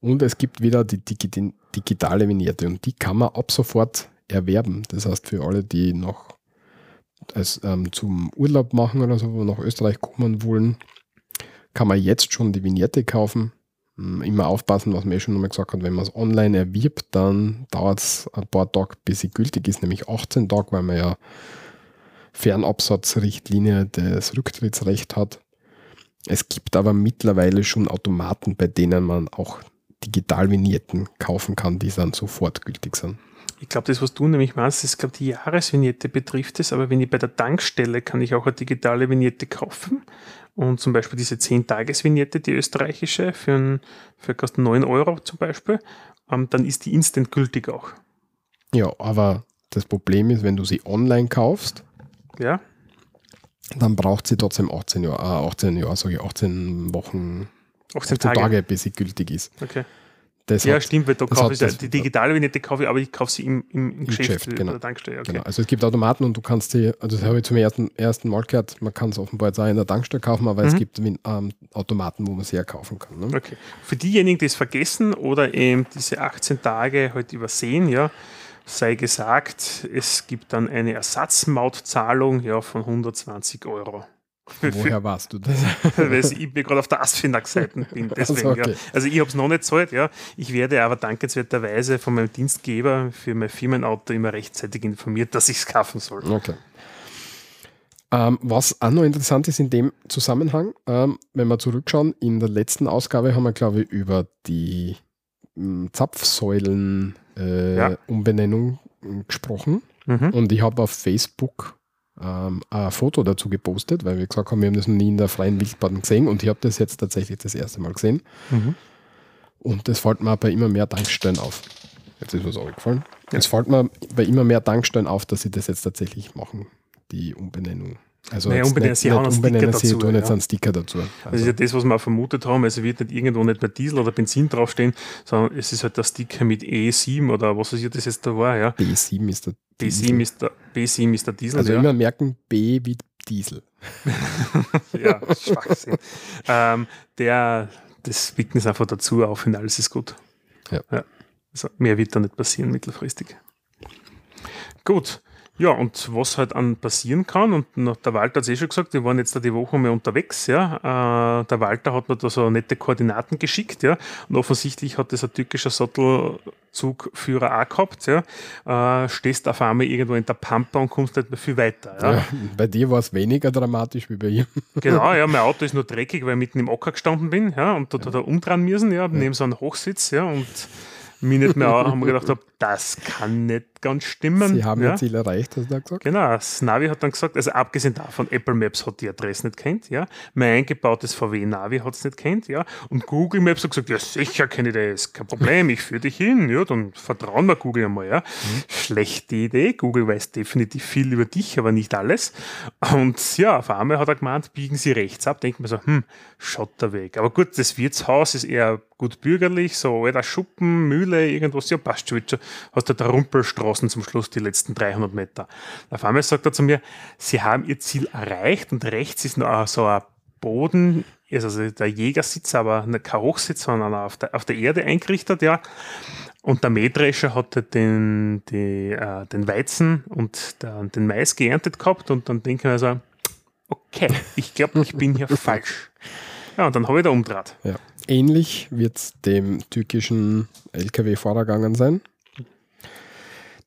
Und es gibt wieder die digitale Vignette und die kann man ab sofort erwerben. Das heißt, für alle, die noch als, ähm, zum Urlaub machen oder so, wo nach Österreich kommen wollen, kann man jetzt schon die Vignette kaufen. Hm, immer aufpassen, was man eh schon nochmal gesagt hat, wenn man es online erwirbt, dann dauert es ein paar Tage, bis sie gültig ist, nämlich 18 Tage, weil man ja Fernabsatzrichtlinie des Rücktrittsrecht hat. Es gibt aber mittlerweile schon Automaten, bei denen man auch Digitalvignetten kaufen kann, die dann sofort gültig sind. Ich glaube, das, was du nämlich meinst, ist, glaube die Jahresvignette betrifft es, aber wenn ich bei der Tankstelle kann ich auch eine digitale Vignette kaufen und zum Beispiel diese 10-Tages-Vignette, die österreichische, für, ein, für kostet 9 Euro zum Beispiel, ähm, dann ist die instant gültig auch. Ja, aber das Problem ist, wenn du sie online kaufst, ja. Dann braucht sie trotzdem 18 Jahre, äh, 18 Jahre, sage ich, 18 Wochen 18 Tage. Tage, bis sie gültig ist. Okay. Das ja, hat, stimmt, weil da kaufe ich die digitale Vignette kaufe ich, aber ich kaufe sie im, im, im, Geschäft, Geschäft genau. der Tankstelle. Okay. Genau. Also es gibt Automaten und du kannst sie, also das habe ich zum ersten, ersten Mal gehört, man kann es offenbar jetzt auch in der Tankstelle kaufen, aber mhm. es gibt ähm, Automaten, wo man sie ja kaufen kann. Ne? Okay. Für diejenigen, die es vergessen oder eben diese 18 Tage halt übersehen, ja, sei gesagt, es gibt dann eine Ersatzmautzahlung ja, von 120 Euro. Woher warst du das? *laughs* Weil ich mir gerade auf der Asfinag-Seite bin. Deswegen, also, okay. ja. also ich habe es noch nicht zahlt, ja. Ich werde aber dankenswerterweise von meinem Dienstgeber für mein Firmenauto immer rechtzeitig informiert, dass ich es kaufen soll. Okay. Ähm, was auch noch interessant ist in dem Zusammenhang, ähm, wenn wir zurückschauen, in der letzten Ausgabe haben wir, glaube ich, über die hm, Zapfsäulen-Umbenennung äh, ja. gesprochen. Mhm. Und ich habe auf Facebook ähm, ein Foto dazu gepostet, weil wir gesagt haben, wir haben das noch nie in der freien Wildbahn gesehen und ich habe das jetzt tatsächlich das erste Mal gesehen. Mhm. Und das fällt mir bei immer mehr Tankstellen auf. Jetzt ist was aufgefallen. Ja. Es fällt mir bei immer mehr Tankstellen auf, dass sie das jetzt tatsächlich machen, die Umbenennung. Also naja, unbedingt, nicht, sie haben einen Sticker dazu. Sie tun jetzt einen Sticker dazu. Also. Das ist ja das, was wir auch vermutet haben. Also wird nicht irgendwo nicht mehr Diesel oder Benzin draufstehen, sondern es ist halt der Sticker mit E7 oder was ich, das jetzt da war. Ja. B7 ist der B7 ist der, B7 ist der Diesel. Also ja. immer merken, B wie Diesel. *laughs* ja, Schwachsinn. ähm, der, das picken sie einfach dazu auf und alles ist gut. Ja. ja. Also mehr wird da nicht passieren mittelfristig. Gut. Ja, und was halt an passieren kann, und der Walter hat es eh schon gesagt, wir waren jetzt da die Woche mal unterwegs, ja. Äh, der Walter hat mir da so nette Koordinaten geschickt, ja. Und offensichtlich hat das ein türkischer Sattelzugführer auch gehabt, ja. Äh, stehst auf einmal irgendwo in der Pampa und kommst nicht mehr viel weiter. Ja. ja bei dir war es weniger dramatisch wie bei ihm. *laughs* Genau, ja, mein Auto ist nur dreckig, weil ich mitten im Ocker gestanden bin, ja, und dort ja. hat er umdrehen müssen, ja, ja. neben so einem Hochsitz, ja, und mich nicht mehr haben wir gedacht, hab, das kann nicht ganz stimmen. Sie haben ja. ihr Ziel erreicht, hast du da gesagt? Genau, das Navi hat dann gesagt, also abgesehen davon, Apple Maps hat die Adresse nicht kennt, ja. Mein eingebautes VW Navi hat es nicht kennt, ja. Und Google Maps hat gesagt, ja sicher kenne ich das, kein Problem, ich führe dich hin, ja, dann vertrauen wir Google einmal, ja. Mhm. Schlechte Idee, Google weiß definitiv viel über dich, aber nicht alles. Und ja, auf einmal hat er gemeint, biegen Sie rechts ab, denkt man so, hm, Schotterweg. Aber gut, das Wirtshaus ist eher gut bürgerlich, so alter Schuppen, Mühle, irgendwas, ja, passt schon, hast du da Rumpelstraßen zum Schluss, die letzten 300 Meter. Auf einmal sagt er zu mir, sie haben ihr Ziel erreicht und rechts ist noch so ein Boden, also der Jägersitz, aber kein Hochsitz, sondern auf der, auf der Erde eingerichtet, ja. Und der Mähdrescher hat den, die, äh, den Weizen und der, den Mais geerntet gehabt und dann denke ich mir so, okay, ich glaube, ich bin hier *laughs* falsch. Ja, und dann habe ich da umdraht. Ja. Ähnlich wird es dem türkischen LKW-Fahrer gegangen sein,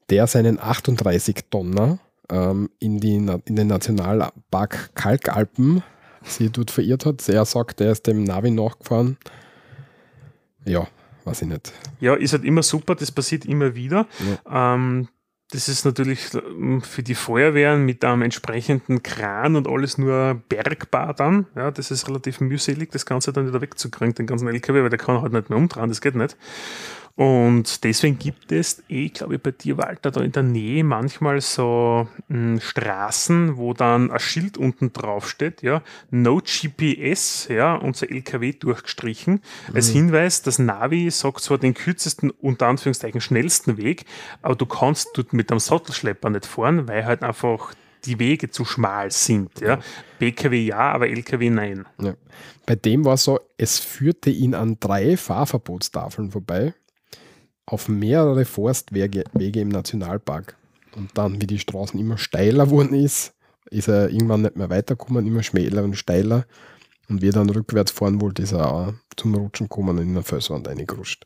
der seinen 38 Tonner ähm, in, die, in den Nationalpark Kalkalpen sie dort verirrt hat. Er sagt, er ist dem Navi nachgefahren. Ja, weiß ich nicht. Ja, ist halt immer super, das passiert immer wieder. Ja. Ähm, das ist natürlich ähm, für die Feuerwehren mit einem entsprechenden Kran und alles nur bergbar dann. Ja, das ist relativ mühselig, das Ganze dann wieder wegzukriegen, den ganzen LKW, weil der kann halt nicht mehr umdrehen, das geht nicht. Und deswegen gibt es, eh, glaube ich, bei dir, Walter, da in der Nähe manchmal so m, hm, Straßen, wo dann ein Schild unten drauf steht, ja, No GPS, ja, unser LKW durchgestrichen. Mhm. Als Hinweis, das Navi sagt zwar den kürzesten, unter Anführungszeichen schnellsten Weg, aber du kannst dort mit einem Sattelschlepper nicht fahren, weil halt einfach die Wege zu schmal sind. Ja. BKW ja, aber LKW nein. Ja. Bei dem war so, es führte ihn an drei Fahrverbotstafeln vorbei auf mehrere Forstwege Wege im Nationalpark. Und dann, wie die Straßen immer steiler wurden ist, ist er irgendwann nicht mehr weitergekommen, immer schmäler und steiler. Und wie er dann rückwärts fahren wollte, ist er auch zum Rutschen gekommen und in der Felswand reingerutscht.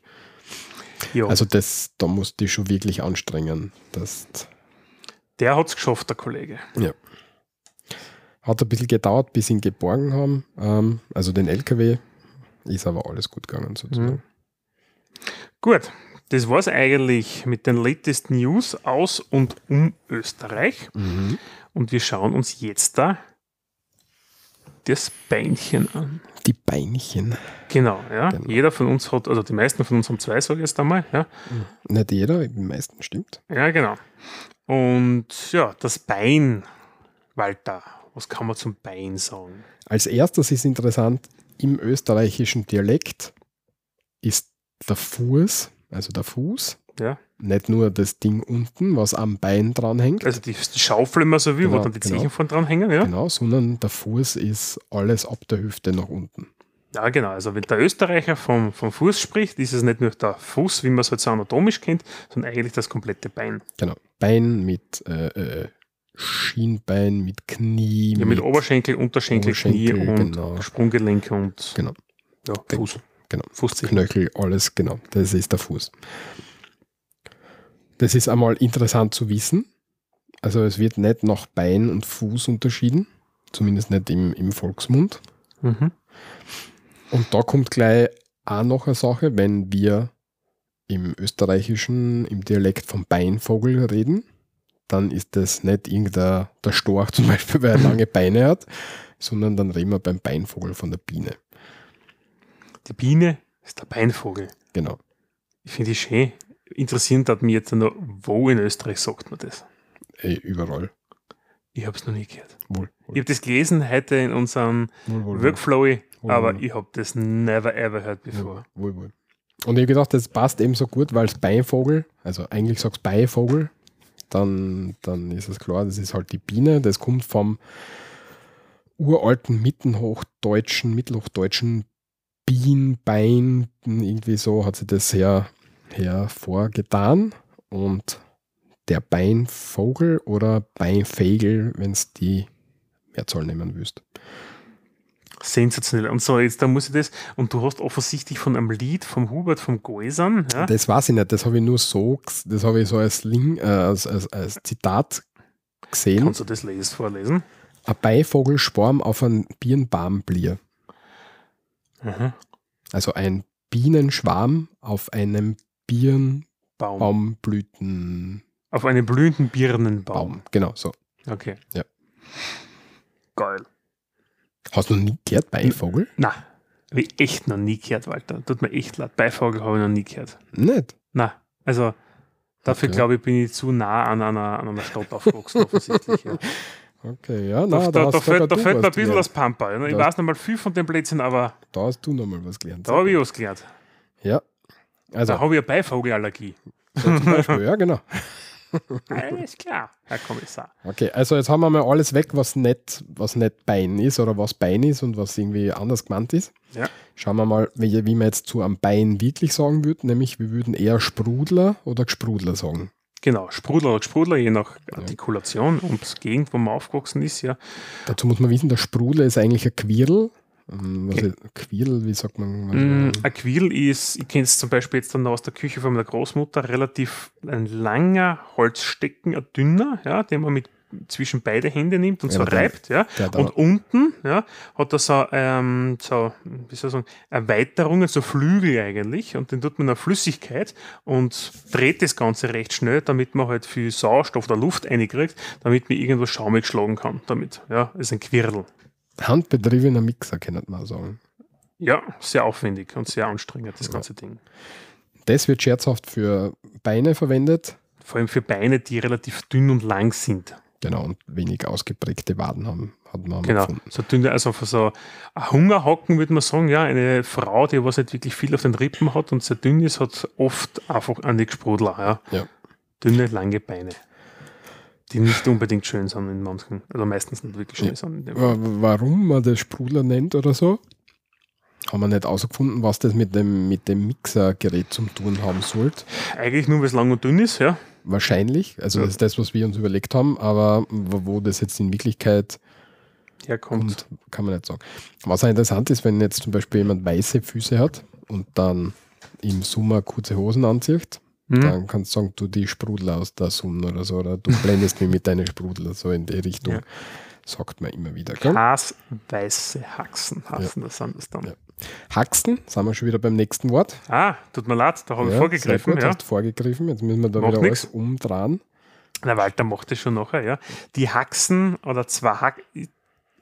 Jo. Also das, da musste ich schon wirklich anstrengen. Dass der hat es geschafft, der Kollege. Ja. Hat ein bisschen gedauert, bis sie ihn geborgen haben. Ähm, also den LKW. Ist aber alles gut gegangen sozusagen. Mhm. Gut, das war es eigentlich mit den latest News aus und um Österreich. Mhm. Und wir schauen uns jetzt da das Beinchen an. Die Beinchen. Genau, ja. Genau. Jeder von uns hat, also die meisten von uns haben zwei, sage ich jetzt einmal. Ja. Nicht jeder, die meisten stimmt. Ja, genau. Und ja, das Bein, Walter, was kann man zum Bein sagen? Als erstes ist interessant, im österreichischen Dialekt ist der Fuß also der Fuß. Ja. Nicht nur das Ding unten, was am Bein dranhängt. Also die, die Schaufel immer so wie, genau, wo dann die genau. Zehen von dranhängen, ja? Genau, sondern der Fuß ist alles ab der Hüfte nach unten. Ja, genau. Also wenn der Österreicher vom, vom Fuß spricht, ist es nicht nur der Fuß, wie man es halt so anatomisch kennt, sondern eigentlich das komplette Bein. Genau. Bein mit äh, äh, Schienbein, mit Knie. Ja, mit, mit Oberschenkel, Unterschenkel, Oberschenkel, Knie und genau. Sprunggelenke und genau. ja, Fuß. Genau. Fußzehen. Knöchel, alles, genau. Das ist der Fuß. Das ist einmal interessant zu wissen. Also es wird nicht nach Bein und Fuß unterschieden, zumindest nicht im, im Volksmund. Mhm. Und da kommt gleich auch noch eine Sache, wenn wir im österreichischen, im Dialekt vom Beinvogel reden, dann ist das nicht irgendein der Storch zum Beispiel, weil er lange Beine hat, sondern dann reden wir beim Beinvogel von der Biene. Die Biene ist der Beinvogel. Genau. Ich finde die schön. Interessierend hat mich jetzt noch, wo in Österreich sagt man das? Ey, überall. Ich habe es noch nie gehört. Wohl, wohl. Ich habe das gelesen heute in unserem wohl, Workflow, aber ich habe das never ever heard before. Wohl, wohl. Und ich habe gedacht, das passt eben so gut, weil es Beivogel, also eigentlich sagst du Beivogel, dann, dann ist es klar, das ist halt die Biene, das kommt vom uralten Mittenhochdeutschen, Mittelhochdeutschen Bien, Bein, irgendwie so hat sie das her, hervorgetan. Und der Beinvogel oder Beinfegel, wenn es die Mehrzahl nehmen willst. Sensationell. Und so, jetzt da muss ich das, und du hast offensichtlich von einem Lied vom Hubert vom Geusern. Ja? Das weiß ich nicht, das habe ich nur so, das habe ich so als, Link, äh, als, als, als Zitat gesehen. Kannst du das lesen, vorlesen? Ein Beivogel schwarm auf ein Birnbaumblier. Mhm. Also ein Bienenschwarm auf einem Birnbaumblüten. Baum. Auf einem blühenden Birnenbaum. Baum. Genau, so. Okay. Ja. Geil. Hast du noch nie gehört, Beifogel? Na, habe ich echt noch nie gehört, Walter. Tut mir echt leid. Beifogel habe ich noch nie gehört. Nicht. Na, also dafür Okay. glaube ich, bin ich zu nah an einer, an einer Stadt aufgewachsen, *laughs* offensichtlich. Ja. Okay, ja, Da, na, da, da, hast fällt, da fällt mir ein bisschen gelernt. das Pampa. Ich Da- weiß noch mal viel von den Plätzchen, aber Da hast du nochmal was gelernt. da habe ich was gelernt. Ja. Also, Da habe ich eine Beivogelallergie. *laughs* so zum Beispiel, ja, genau. *laughs* Alles klar, Herr Kommissar. Okay, also jetzt haben wir mal alles weg, was nicht, was nicht Bein ist oder was Bein ist und was irgendwie anders gemeint ist. Ja. Schauen wir mal, wie, wie man jetzt zu einem Bein wirklich sagen würde, nämlich wir würden eher Sprudler oder Gesprudler sagen. Genau, Sprudler oder Sprudler, je nach Artikulation und Gegend, wo man aufgewachsen ist, ja. Dazu muss man wissen, der Sprudler ist eigentlich ein Quirl. Ähm, Was Okay. Quirl, wie sagt man? Mm, Ein Quirl ist, ich kenne es zum Beispiel jetzt dann noch aus der Küche von meiner Großmutter, relativ ein langer Holzstecken, ein dünner, ja, den man mit zwischen beide Hände nimmt und so reibt, ja. Und unten, ja, hat er so, ähm, so, wie soll ich sagen, Erweiterungen, so Flügel eigentlich, und den tut man in Flüssigkeit und dreht das Ganze recht schnell, damit man halt viel Sauerstoff oder Luft reinkriegt, damit man irgendwas schaumig schlagen kann damit, ja. Das ist ein Quirl. Handbetriebener Mixer, kann man sagen. Ja, sehr aufwendig und sehr anstrengend, das ganze Ding. Das wird scherzhaft für Beine verwendet. Vor allem für Beine, die relativ dünn und lang sind. Genau, und wenig ausgeprägte Waden haben, hat man Genau. gefunden. So dünne, also für so Hungerhocken würde man sagen, ja, eine Frau, die was nicht wirklich viel auf den Rippen hat und sehr dünn ist, hat oft einfach an die Sprudler, ja. Ja. Dünne, lange Beine. Die nicht unbedingt schön sind in manchen, oder meistens nicht wirklich schön Ja. sind. Warum man das Sprudler nennt oder so, haben wir nicht herausgefunden, was das mit dem, mit dem Mixergerät zum tun haben sollte. Eigentlich nur, weil es lang und dünn ist, ja. Wahrscheinlich, also Ja. das ist das, was wir uns überlegt haben, aber wo wo das jetzt in Wirklichkeit Herkommt. kommt, kann man nicht sagen. Was auch interessant ist, wenn jetzt zum Beispiel jemand weiße Füße hat und dann im Sommer kurze Hosen anzieht, Hm? dann kannst du sagen, du die Sprudler aus der Sonne oder so, oder du blendest mich mit deinen Sprudler, so in die Richtung. Ja. Sagt man immer wieder. Gell? Kasweiße Haxen heißen das, sind das dann. Haxen, sind wir schon wieder beim nächsten Wort. Ah, tut mir leid, da habe ich Ja, vorgegriffen. Sehr gut, Ja. hast vorgegriffen. Jetzt müssen wir da Macht wieder nix. alles umdrehen. Der Walter macht das schon nachher, ja. Die Haxen oder zwei Hack,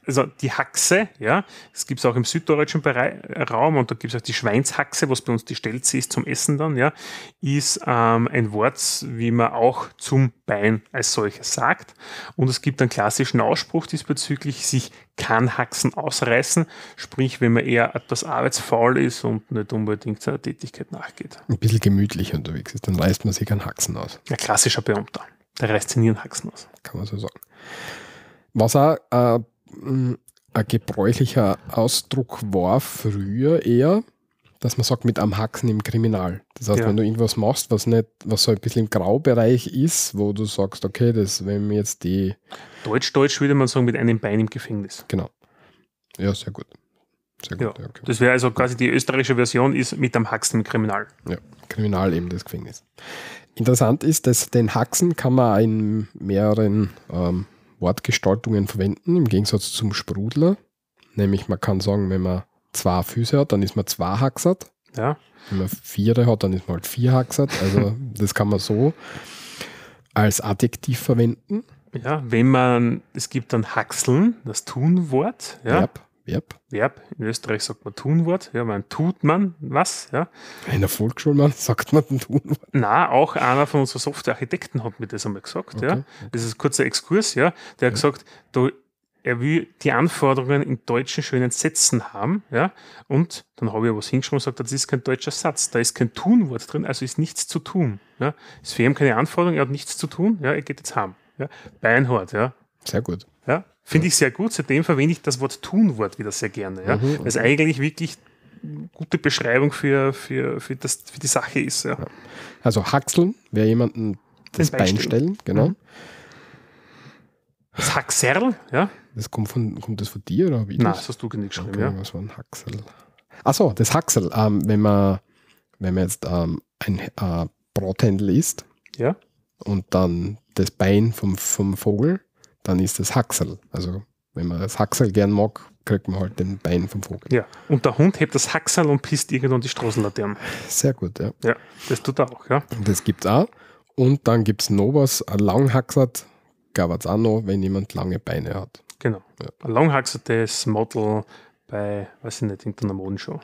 also die Haxe, ja, das gibt es auch im süddeutschen Berei- Raum und da gibt es auch die Schweinshaxe, was bei uns die Stelze ist zum Essen dann, ja, ist ähm, ein Wort, wie man auch zum Bein als solches sagt. Und es gibt einen klassischen Ausspruch diesbezüglich, sich kann Haxen ausreißen, sprich, wenn man eher etwas arbeitsfaul ist und nicht unbedingt seiner Tätigkeit nachgeht. Ein bisschen gemütlich unterwegs ist, dann reißt man sich einen Haxen aus. Ein klassischer Beamter, der reißt sich nie einen Haxen aus. kann man so sagen. Was auch äh, ein gebräuchlicher Ausdruck war früher eher, dass man sagt, mit am Haxen im Kriminal. Das heißt, Ja. wenn du irgendwas machst, was nicht, was so ein bisschen im Graubereich ist, wo du sagst, okay, das, wenn mir jetzt die, Deutsch-Deutsch würde man sagen, mit einem Bein im Gefängnis. genau. Ja, sehr gut. Sehr Ja. gut, ja, okay. Das wäre also quasi die österreichische Version, ist mit am Haxen im Kriminal. Ja, Kriminal eben das Gefängnis. Interessant ist, dass den Haxen kann man in mehreren ähm, Wortgestaltungen verwenden, im Gegensatz zum Sprudler. Nämlich man kann sagen, wenn man zwei Füße hat, dann ist man zwei Haxert. Ja, Wenn man vier hat, dann ist man halt vier Haxert. Also *laughs* das kann man so als Adjektiv verwenden. ja wenn man, es gibt dann Haxeln, das Tunwort, ja, Verb, Verb. Verb. In Österreich sagt man Tunwort, ja, man tut man was, ja. In der Volksschule *laughs* sagt man ein Tunwort. Na, auch einer von unseren Softwarearchitekten hat mir das einmal gesagt, ja. Okay. Das ist ein kurzer Exkurs, ja. Der hat gesagt, du, er will die Anforderungen in deutschen schönen Sätzen haben, ja. Und dann habe ich was hingeschrieben und gesagt, das ist kein deutscher Satz, da ist kein Tunwort drin, also ist nichts zu tun, ja. Ist für ihn keine Anforderung, er hat nichts zu tun, ja, er geht jetzt heim, ja. Beinhart, ja. Sehr gut. Ja, finde ich sehr gut. Seitdem verwende ich das Wort Tunwort wieder sehr gerne. Ja? Mhm, Weil es eigentlich wirklich eine gute Beschreibung für, für, für, das, für die Sache ist. Ja. Also Haxeln wäre jemanden das Bein Bein stellen, genau. Mhm. Das Haxerl, ja? Das kommt, von, kommt das von dir oder ich Nein, das? hast du nicht geschrieben. Okay, Ja. was war ein Haxel? Achso, das Haxel. Ähm, wenn, man, wenn man jetzt ähm, ein äh, Brathändel isst ja, und dann das Bein vom, vom Vogel, dann ist das Haxel. Also wenn man das Haxel gern mag, kriegt man halt den Bein vom Vogel. Ja, und der Hund hebt das Hacksal und pisst irgendwann die Straßenlaternen. Sehr gut, ja. Ja, das tut er auch, ja. Das gibt es auch. Und dann gibt es noch was, ein Langhaxert, gab es auch noch, wenn jemand lange Beine hat. Genau. Ja. Ein langhaxertes Model bei, weiß ich nicht, irgendeiner Modenshow.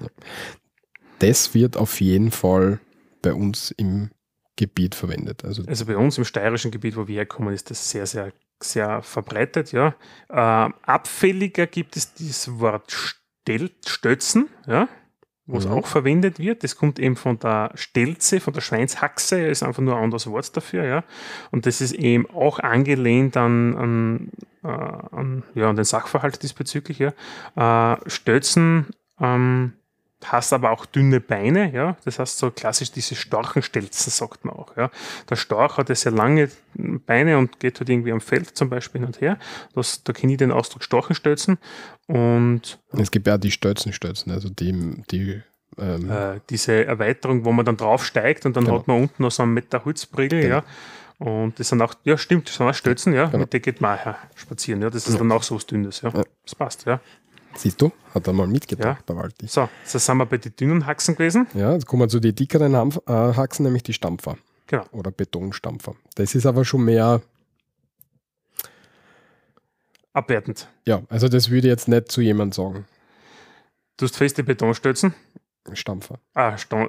Das wird auf jeden Fall bei uns im Gebiet verwendet. Also Also bei uns im steirischen Gebiet, wo wir herkommen, ist das sehr, sehr, sehr verbreitet, ja. Ähm, abfälliger gibt es das Wort Stel Stötzen, ja, wo es Mhm. auch verwendet wird. Das kommt eben von der Stelze, von der Schweinshaxe, ist einfach nur ein anderes Wort dafür, ja. Und das ist eben auch angelehnt an, an, äh, an, ja, an den Sachverhalt diesbezüglich, ja. Äh, Stötzen ähm, hast aber auch dünne Beine, ja. Das heißt so klassisch diese Storchenstelzen, sagt man auch, ja. Der Storch hat ja sehr lange Beine und geht halt irgendwie am Feld zum Beispiel hin und her. Das, da kenne ich den Ausdruck Storchenstelzen und es gibt ja auch die Stölzenstötzen, also die, die ähm, äh, diese Erweiterung, wo man dann draufsteigt und dann Genau. hat man unten noch so einen Meter Holzbriegel, Genau. ja. Und das sind auch, ja stimmt, das sind auch Stötzen, ja. Genau. Mit der geht man auch spazieren, ja. Das ist Ja. dann auch so was Dünnes, ja. Ja. Das passt, ja. Siehst du, hat er mal mitgedacht, der Walti. So, jetzt sind wir bei den dünnen Haxen gewesen. Ja, jetzt kommen wir zu den dickeren äh, Haxen, nämlich die Stampfer. Genau. Oder Betonstampfer. Das ist aber schon mehr, Abwertend. ja, also das würde ich jetzt nicht zu jemand sagen. Du hast feste Betonstötzen. Stampfer. Ah, Stamm,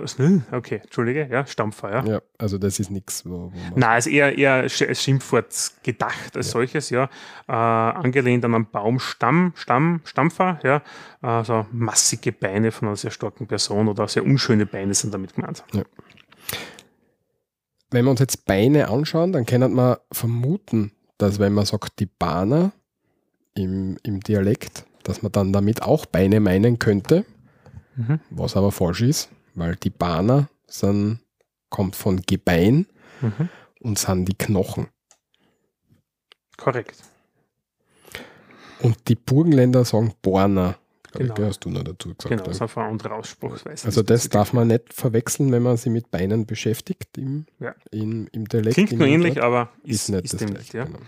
okay, Entschuldige, ja, Stampfer, ja. Ja, also das ist nichts, wo, wo. Nein, ist eher, eher als Schimpfwort gedacht als Ja. solches, ja. Äh, angelehnt an einen Baumstamm, Stamm, Stampfer, ja. Äh, so massige Beine von einer sehr starken Person oder sehr unschöne Beine sind damit gemeint. Wenn wir uns jetzt Beine anschauen, dann kann man vermuten, dass wenn man sagt, die Bahner im, im Dialekt, dass man dann damit auch Beine meinen könnte, Mhm. was aber falsch ist, weil die Bahner sind, kommt von Gebein Mhm. und sind die Knochen. Korrekt. Und die Burgenländer sagen Borner. Genau. Ich, hast du noch dazu gesagt. Genau, das ist einfach eine andere Ausspruchsweise. Also das darf man nicht verwechseln, wenn man sich mit Beinen beschäftigt im, Ja. in, im Dialekt. Klingt im nur ähnlich, Wort. aber ist, ist, nicht ist das gleiche. ja. Genau.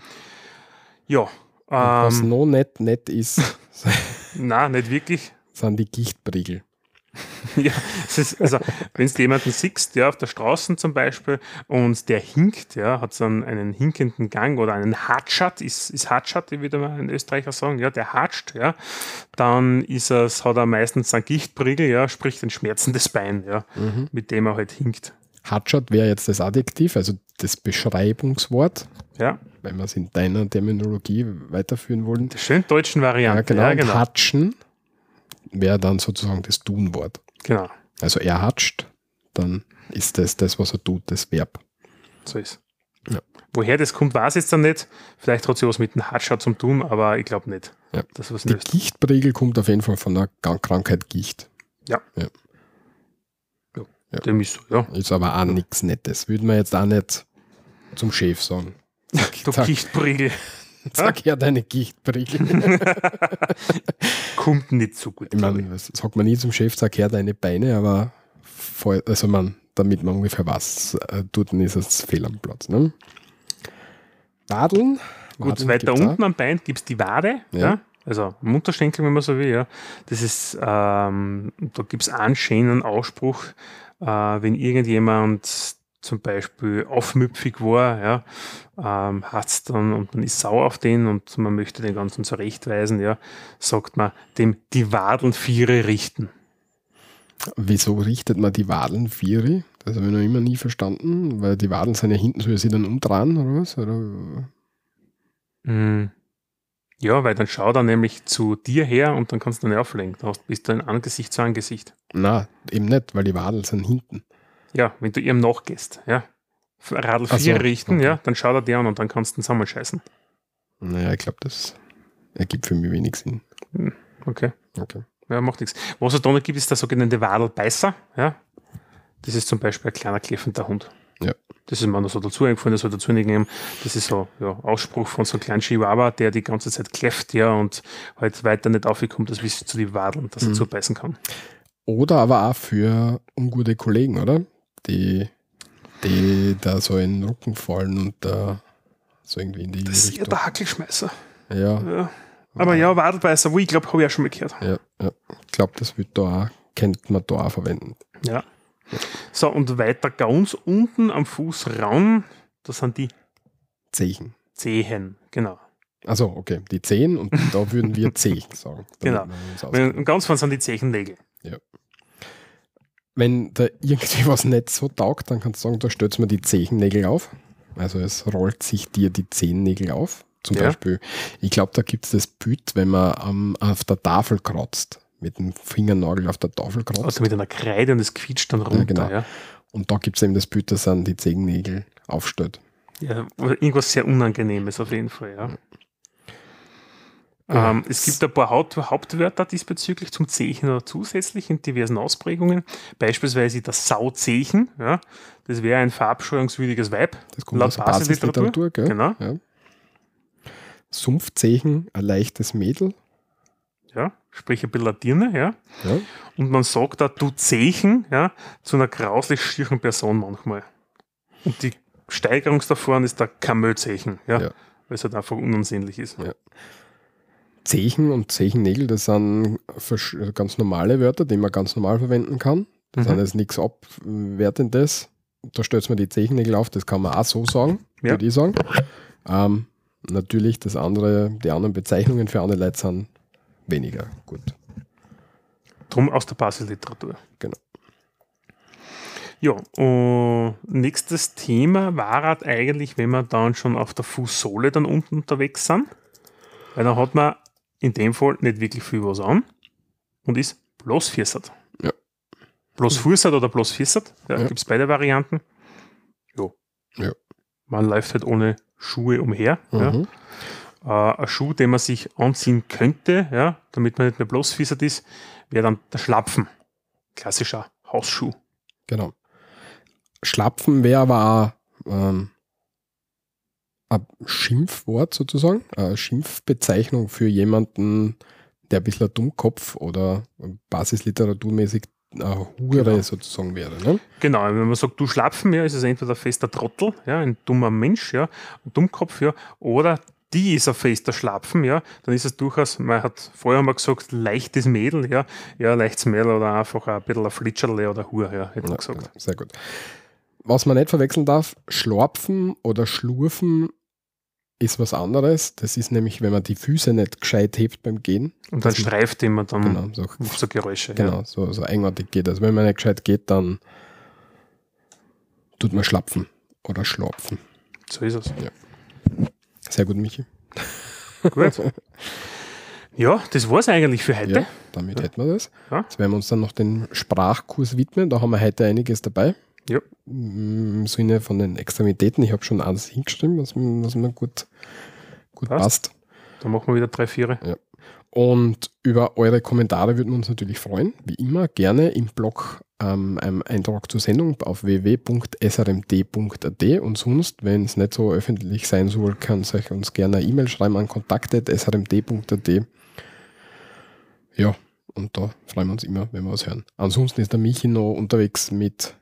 Ja, Und was ähm, noch nicht nett ist, *laughs* nein, nicht wirklich. sind die Gichtbriegel. *laughs* Ja, es ist, also wenn du jemanden siehst, ja, auf der Straße zum Beispiel, und der hinkt, ja, hat so einen, einen hinkenden Gang oder einen Hatschat, ist, ist Hatschat, wie wieder mal ein Österreicher sagen, ja, der hatscht, ja, dann ist es, hat er meistens einen Gichtbriegel, ja, sprich ein schmerzendes Bein, ja, Mhm. mit dem er halt hinkt. Hatschat wäre jetzt das Adjektiv, also das Beschreibungswort, Ja, wenn wir es in deiner Terminologie weiterführen wollen. der schön deutschen Variante. Ja, genau. Ja, genau. Hatschen wäre dann sozusagen das Tunwort. genau. Also er hatscht, dann ist das das, was er tut, das Verb. So ist. Ja. Woher das kommt, weiß ich jetzt dann nicht. Vielleicht hat sie was mit dem Hatschat zum tun, aber ich glaube nicht. Ja. Das was Die nicht. Gichtbriegel kommt auf jeden Fall von der Krankheit Gicht. Dem ist so, ja. Ist aber auch nichts Nettes. Würde man jetzt auch nicht zum Chef sagen. Du. *laughs* Sag her deine Gichtbriegel. *laughs* Kommt nicht so gut. Ich meine, das sagt man nie zum Chef, sag her deine Beine, aber voll, also man, damit man ungefähr was äh, tut, dann ist es fehl am Platz. Ne? Wadeln. Gut, weiter gibt's auch. unten am Bein gibt es die Wade, Ja. ja. also Unterschenkel, wenn man so will. Ja. Das ist, ähm, da gibt es einen schönen Ausspruch, äh, wenn irgendjemand zum Beispiel aufmüpfig war, ja, ähm, hat's dann und man ist sauer auf den und man möchte den Ganzen zurechtweisen, ja, sagt man dem die Wadeln Viere richten. Wieso richtet man die Wadeln Vieri? Das habe ich noch immer nie verstanden, weil die Wadeln sind ja hinten, soll ich sie dann umdrehen oder was? Oder? Mm. Ja, weil dann schaut er nämlich zu dir her und dann kannst du nicht auflenken. Da bist du ein Angesicht zu Angesicht. Na, eben nicht, weil die Wadeln sind hinten. Ja, wenn du ihm nachgehst, ja. Radl Ach 4 so, richten, okay. ja, dann schaut er dir an und dann kannst du ihn zusammenscheißen. Naja, ich glaube, das ergibt für mich wenig Sinn. Okay. Okay. Ja, macht nichts. Was es da noch gibt, ist der sogenannte Wadelbeißer, ja. Das ist zum Beispiel ein kleiner kläffender Hund. Ja. Das ist mir noch so dazu eingefallen, das soll dazu nicht nehmen. Das ist so, ja, Ausspruch von so einem kleinen Chihuahua, der die ganze Zeit kläfft, ja, und halt weiter nicht aufgekommen, dass bis zu die Wadeln, dass er Mhm. zubeißen kann. Oder aber auch für ungute Kollegen, oder? Die, die da so in den Rücken fallen und da so irgendwie in die Das ist ja Richtung. der Hackelschmeißer. Ja, Ja. Aber ja, Wadelbeißer, wo ich glaube, habe ich auch schon mal gehört. Ja, ja. Ich glaube, das wird da auch, könnte man da auch verwenden. Ja. So, und weiter ganz unten am Fußraum, das sind die Zechen. Zehen, genau. Also okay, die Zehen und da würden wir *laughs* Zehen sagen. Genau. Und ganz vorne sind die Zechennägel. Wenn da irgendwie was nicht so taugt, dann kannst du sagen, da stellst mir die Zehennägel auf. Also es rollt sich dir die Zehennägel auf. Zum Ja. Beispiel, ich glaube, da gibt es das Bild, wenn man am, auf der Tafel kratzt, mit dem Fingernagel auf der Tafel kratzt. Also mit einer Kreide und es quietscht dann runter. genau. Ja, Und da gibt es eben das Bild, dass an die Zehennägel aufstellt. ja. irgendwas sehr Unangenehmes auf jeden Fall, ja. Ja. Ähm, es gibt ein paar Haupt Hauptwörter diesbezüglich zum Zechen oder zusätzlich in diversen Ausprägungen. Beispielsweise das Sauzechen, ja. Das wäre ein verabscheuungswürdiges Weib. Das kommt Laut aus der Basisliteratur, gell? Genau. Ja. Sumpfzehen, ein leichtes Mädel. Ja, sprich ein bisschen Dirne, ja. Ja. Und man sagt da, du Zechen, ja, zu einer grauslich schieren Person manchmal. Und die Steigerung davon ist der Kamölzechen, ja, Ja. weil es halt einfach unansehnlich ist. Ja. Zechen und Zechennägel, das sind ganz normale Wörter, die man ganz normal verwenden kann. Das Mhm. sind jetzt nichts Abwertendes. Da stellt man die Zechennägel auf, das kann man auch so sagen, Ja. würde ich sagen. Ähm, natürlich, das andere, die anderen Bezeichnungen für andere Leute sind weniger gut. Drum aus der Basisliteratur. Genau. Ja, und nächstes Thema war halt eigentlich, wenn wir dann schon auf der Fußsohle dann unten unterwegs sind, weil dann hat man in dem Fall nicht wirklich viel was an und ist bloß Viersert. Ja. Bloß Fußert oder bloß Viersert, ja, Ja. gibt es beide Varianten. Ja. Ja. Man läuft halt ohne Schuhe umher. Ja. Mhm. Äh, ein Schuh, den man sich anziehen könnte, ja, damit man nicht mehr bloß Fiesert ist, wäre dann der Schlapfen. Klassischer Hausschuh. Genau. Schlapfen wäre aber auch ähm, ein Schimpfwort sozusagen, eine Schimpfbezeichnung für jemanden, der ein bisschen ein Dummkopf oder basisliteraturmäßig eine Hure Genau. sozusagen wäre. Ne? Genau, wenn man sagt, du Schlapfen, ja, ist es entweder ein fester Trottel, ja, ein dummer Mensch, ja, ein Dummkopf, ja, oder die ist ein fester Schlapfen, ja, dann ist es durchaus, man hat vorher mal gesagt, leichtes Mädel, ja, ja, leichtes Mädel oder einfach ein bisschen ein Flitscherle oder Hure, ja, hätte man Ja, gesagt. genau, sehr gut. Was man nicht verwechseln darf, Schlorpfen oder Schlurfen ist was anderes. Das ist nämlich, wenn man die Füße nicht gescheit hebt beim Gehen. Und dann Das- streift immer dann Genau, so so Geräusche. Genau, so, so eigenartig geht. Also wenn man nicht gescheit geht, dann tut man schlapfen oder schlopfen. Ja, so ist es. Sehr gut, Michi. Gut. Ja, das war es eigentlich für heute. Ja, damit hätten wir das. Ja. Jetzt werden wir uns dann noch den Sprachkurs widmen. Da haben wir heute einiges dabei. Ja. Im Sinne von den Extremitäten. Ich habe schon alles hingeschrieben, was, mir- was mir gut, gut Passt. passt. Dann machen wir wieder drei, vier. Und über eure Kommentare würden wir uns natürlich freuen. Wie immer gerne im Blog ähm, einem Eintrag zur Sendung auf www.srmd.at und sonst, wenn es nicht so öffentlich sein soll, kann euch uns gerne eine E-Mail schreiben an kontakt.srmd.at. Ja, und da freuen wir uns immer, wenn wir was hören. Ansonsten ist der Michi noch unterwegs mit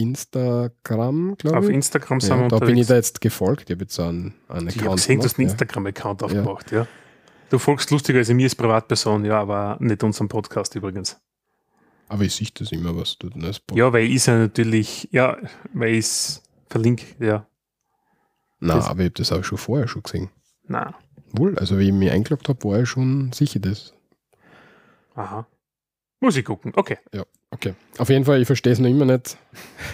Instagram, glaube Auf ich. Instagram sind Ja, wir da bin ich unterwegs. da jetzt gefolgt. Ich habe jetzt so einen, einen Ich habe gesehen, du hast einen gemacht, Instagram-Account aufgemacht, ja. Du folgst lustiger als mir als Privatperson, ja, aber nicht unserem Podcast übrigens. ja. Aber ich sehe das immer, was du denn als Pod- Ja, weil ich ja natürlich, ja, weil ich es verlinke, ja. Nein, das- aber ich habe das auch schon vorher schon gesehen. Na, Wohl, also wie ich mich eingeloggt habe, war ich schon sicher das. aha. Muss ich gucken, okay. Okay. Auf jeden Fall, ich verstehe es noch immer nicht.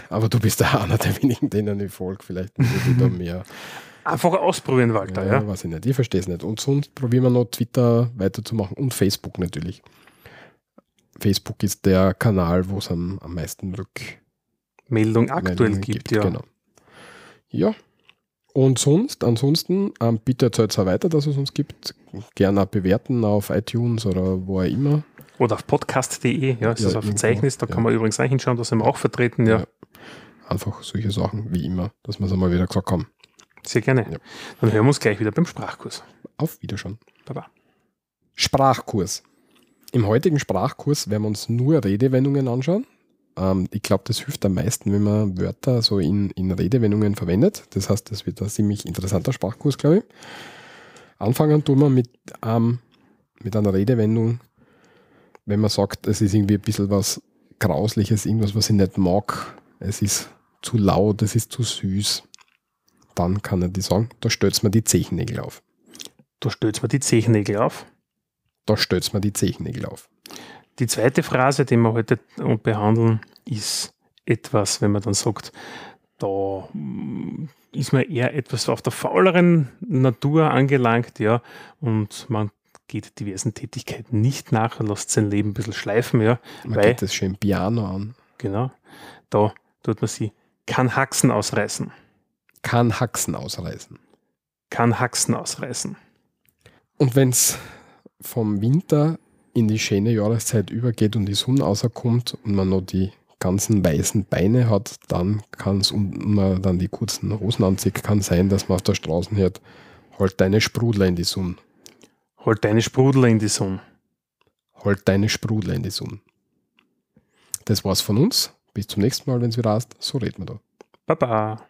Aber du bist *laughs* da einer der wenigen, denen ich folge. Vielleicht da mehr. Einfach ausprobieren, Walter, ja, ja. weiß ich nicht. Ich verstehe es nicht. Und sonst probieren wir noch Twitter weiterzumachen und Facebook natürlich. Facebook ist der Kanal, wo es am, am meisten Rückmeldungen Meldung aktuell gibt, ja. Genau. Ja. Und sonst, ansonsten, ähm, bitte erzählt es auch weiter, dass es uns gibt. Gerne auch bewerten auf iTunes oder wo auch immer. Oder auf podcast.de, ja, ist Ja, das ein Verzeichnis, da ja. kann man übrigens auch hinschauen, da sind wir auch vertreten, ja. Ja. Einfach solche Sachen wie immer, dass wir es einmal wieder gesagt haben. Sehr gerne. Ja. Dann hören wir uns gleich wieder beim Sprachkurs. Auf Wiederschauen. Baba. Sprachkurs. Im heutigen Sprachkurs werden wir uns nur Redewendungen anschauen. Ähm, ich glaube, das hilft am meisten, wenn man Wörter so in, in Redewendungen verwendet. Das heißt, das wird ein ziemlich interessanter Sprachkurs, glaube ich. Anfangen tun wir mit einem mit einer Redewendung, wenn man sagt, es ist irgendwie ein bisschen was Grausliches, irgendwas, was ich nicht mag, es ist zu laut, es ist zu süß, dann kann er die sagen, da stößt man die Zechennägel auf. Da stößt man die Zechennägel auf. Da stößt man die Zechennägel auf. Die zweite Phrase, die wir heute behandeln, ist etwas, wenn man dann sagt, da mm, ist man eher etwas auf der fauleren Natur angelangt, ja, und man geht diversen Tätigkeiten nicht nach, lässt sein Leben ein bisschen schleifen, ja. Man weil, geht das schön Piano an. Genau, da tut man sie, kann Haxen ausreißen. Kann Haxen ausreißen. Kann Haxen ausreißen. Und wenn es vom Winter in die schöne Jahreszeit übergeht und die Sonne rauskommt und man noch die ganzen weißen Beine hat, dann kann es, und man dann die kurzen Hosen anzieht, kann sein, dass man auf der Straße hört, halt deine Sprudler in die Sonne. Halt deine Sprudler in die Sonne. Halt deine Sprudler in die Sonne. Das war's von uns. Bis zum nächsten Mal, wenn es wieder heißt, so reden wir da. Baba.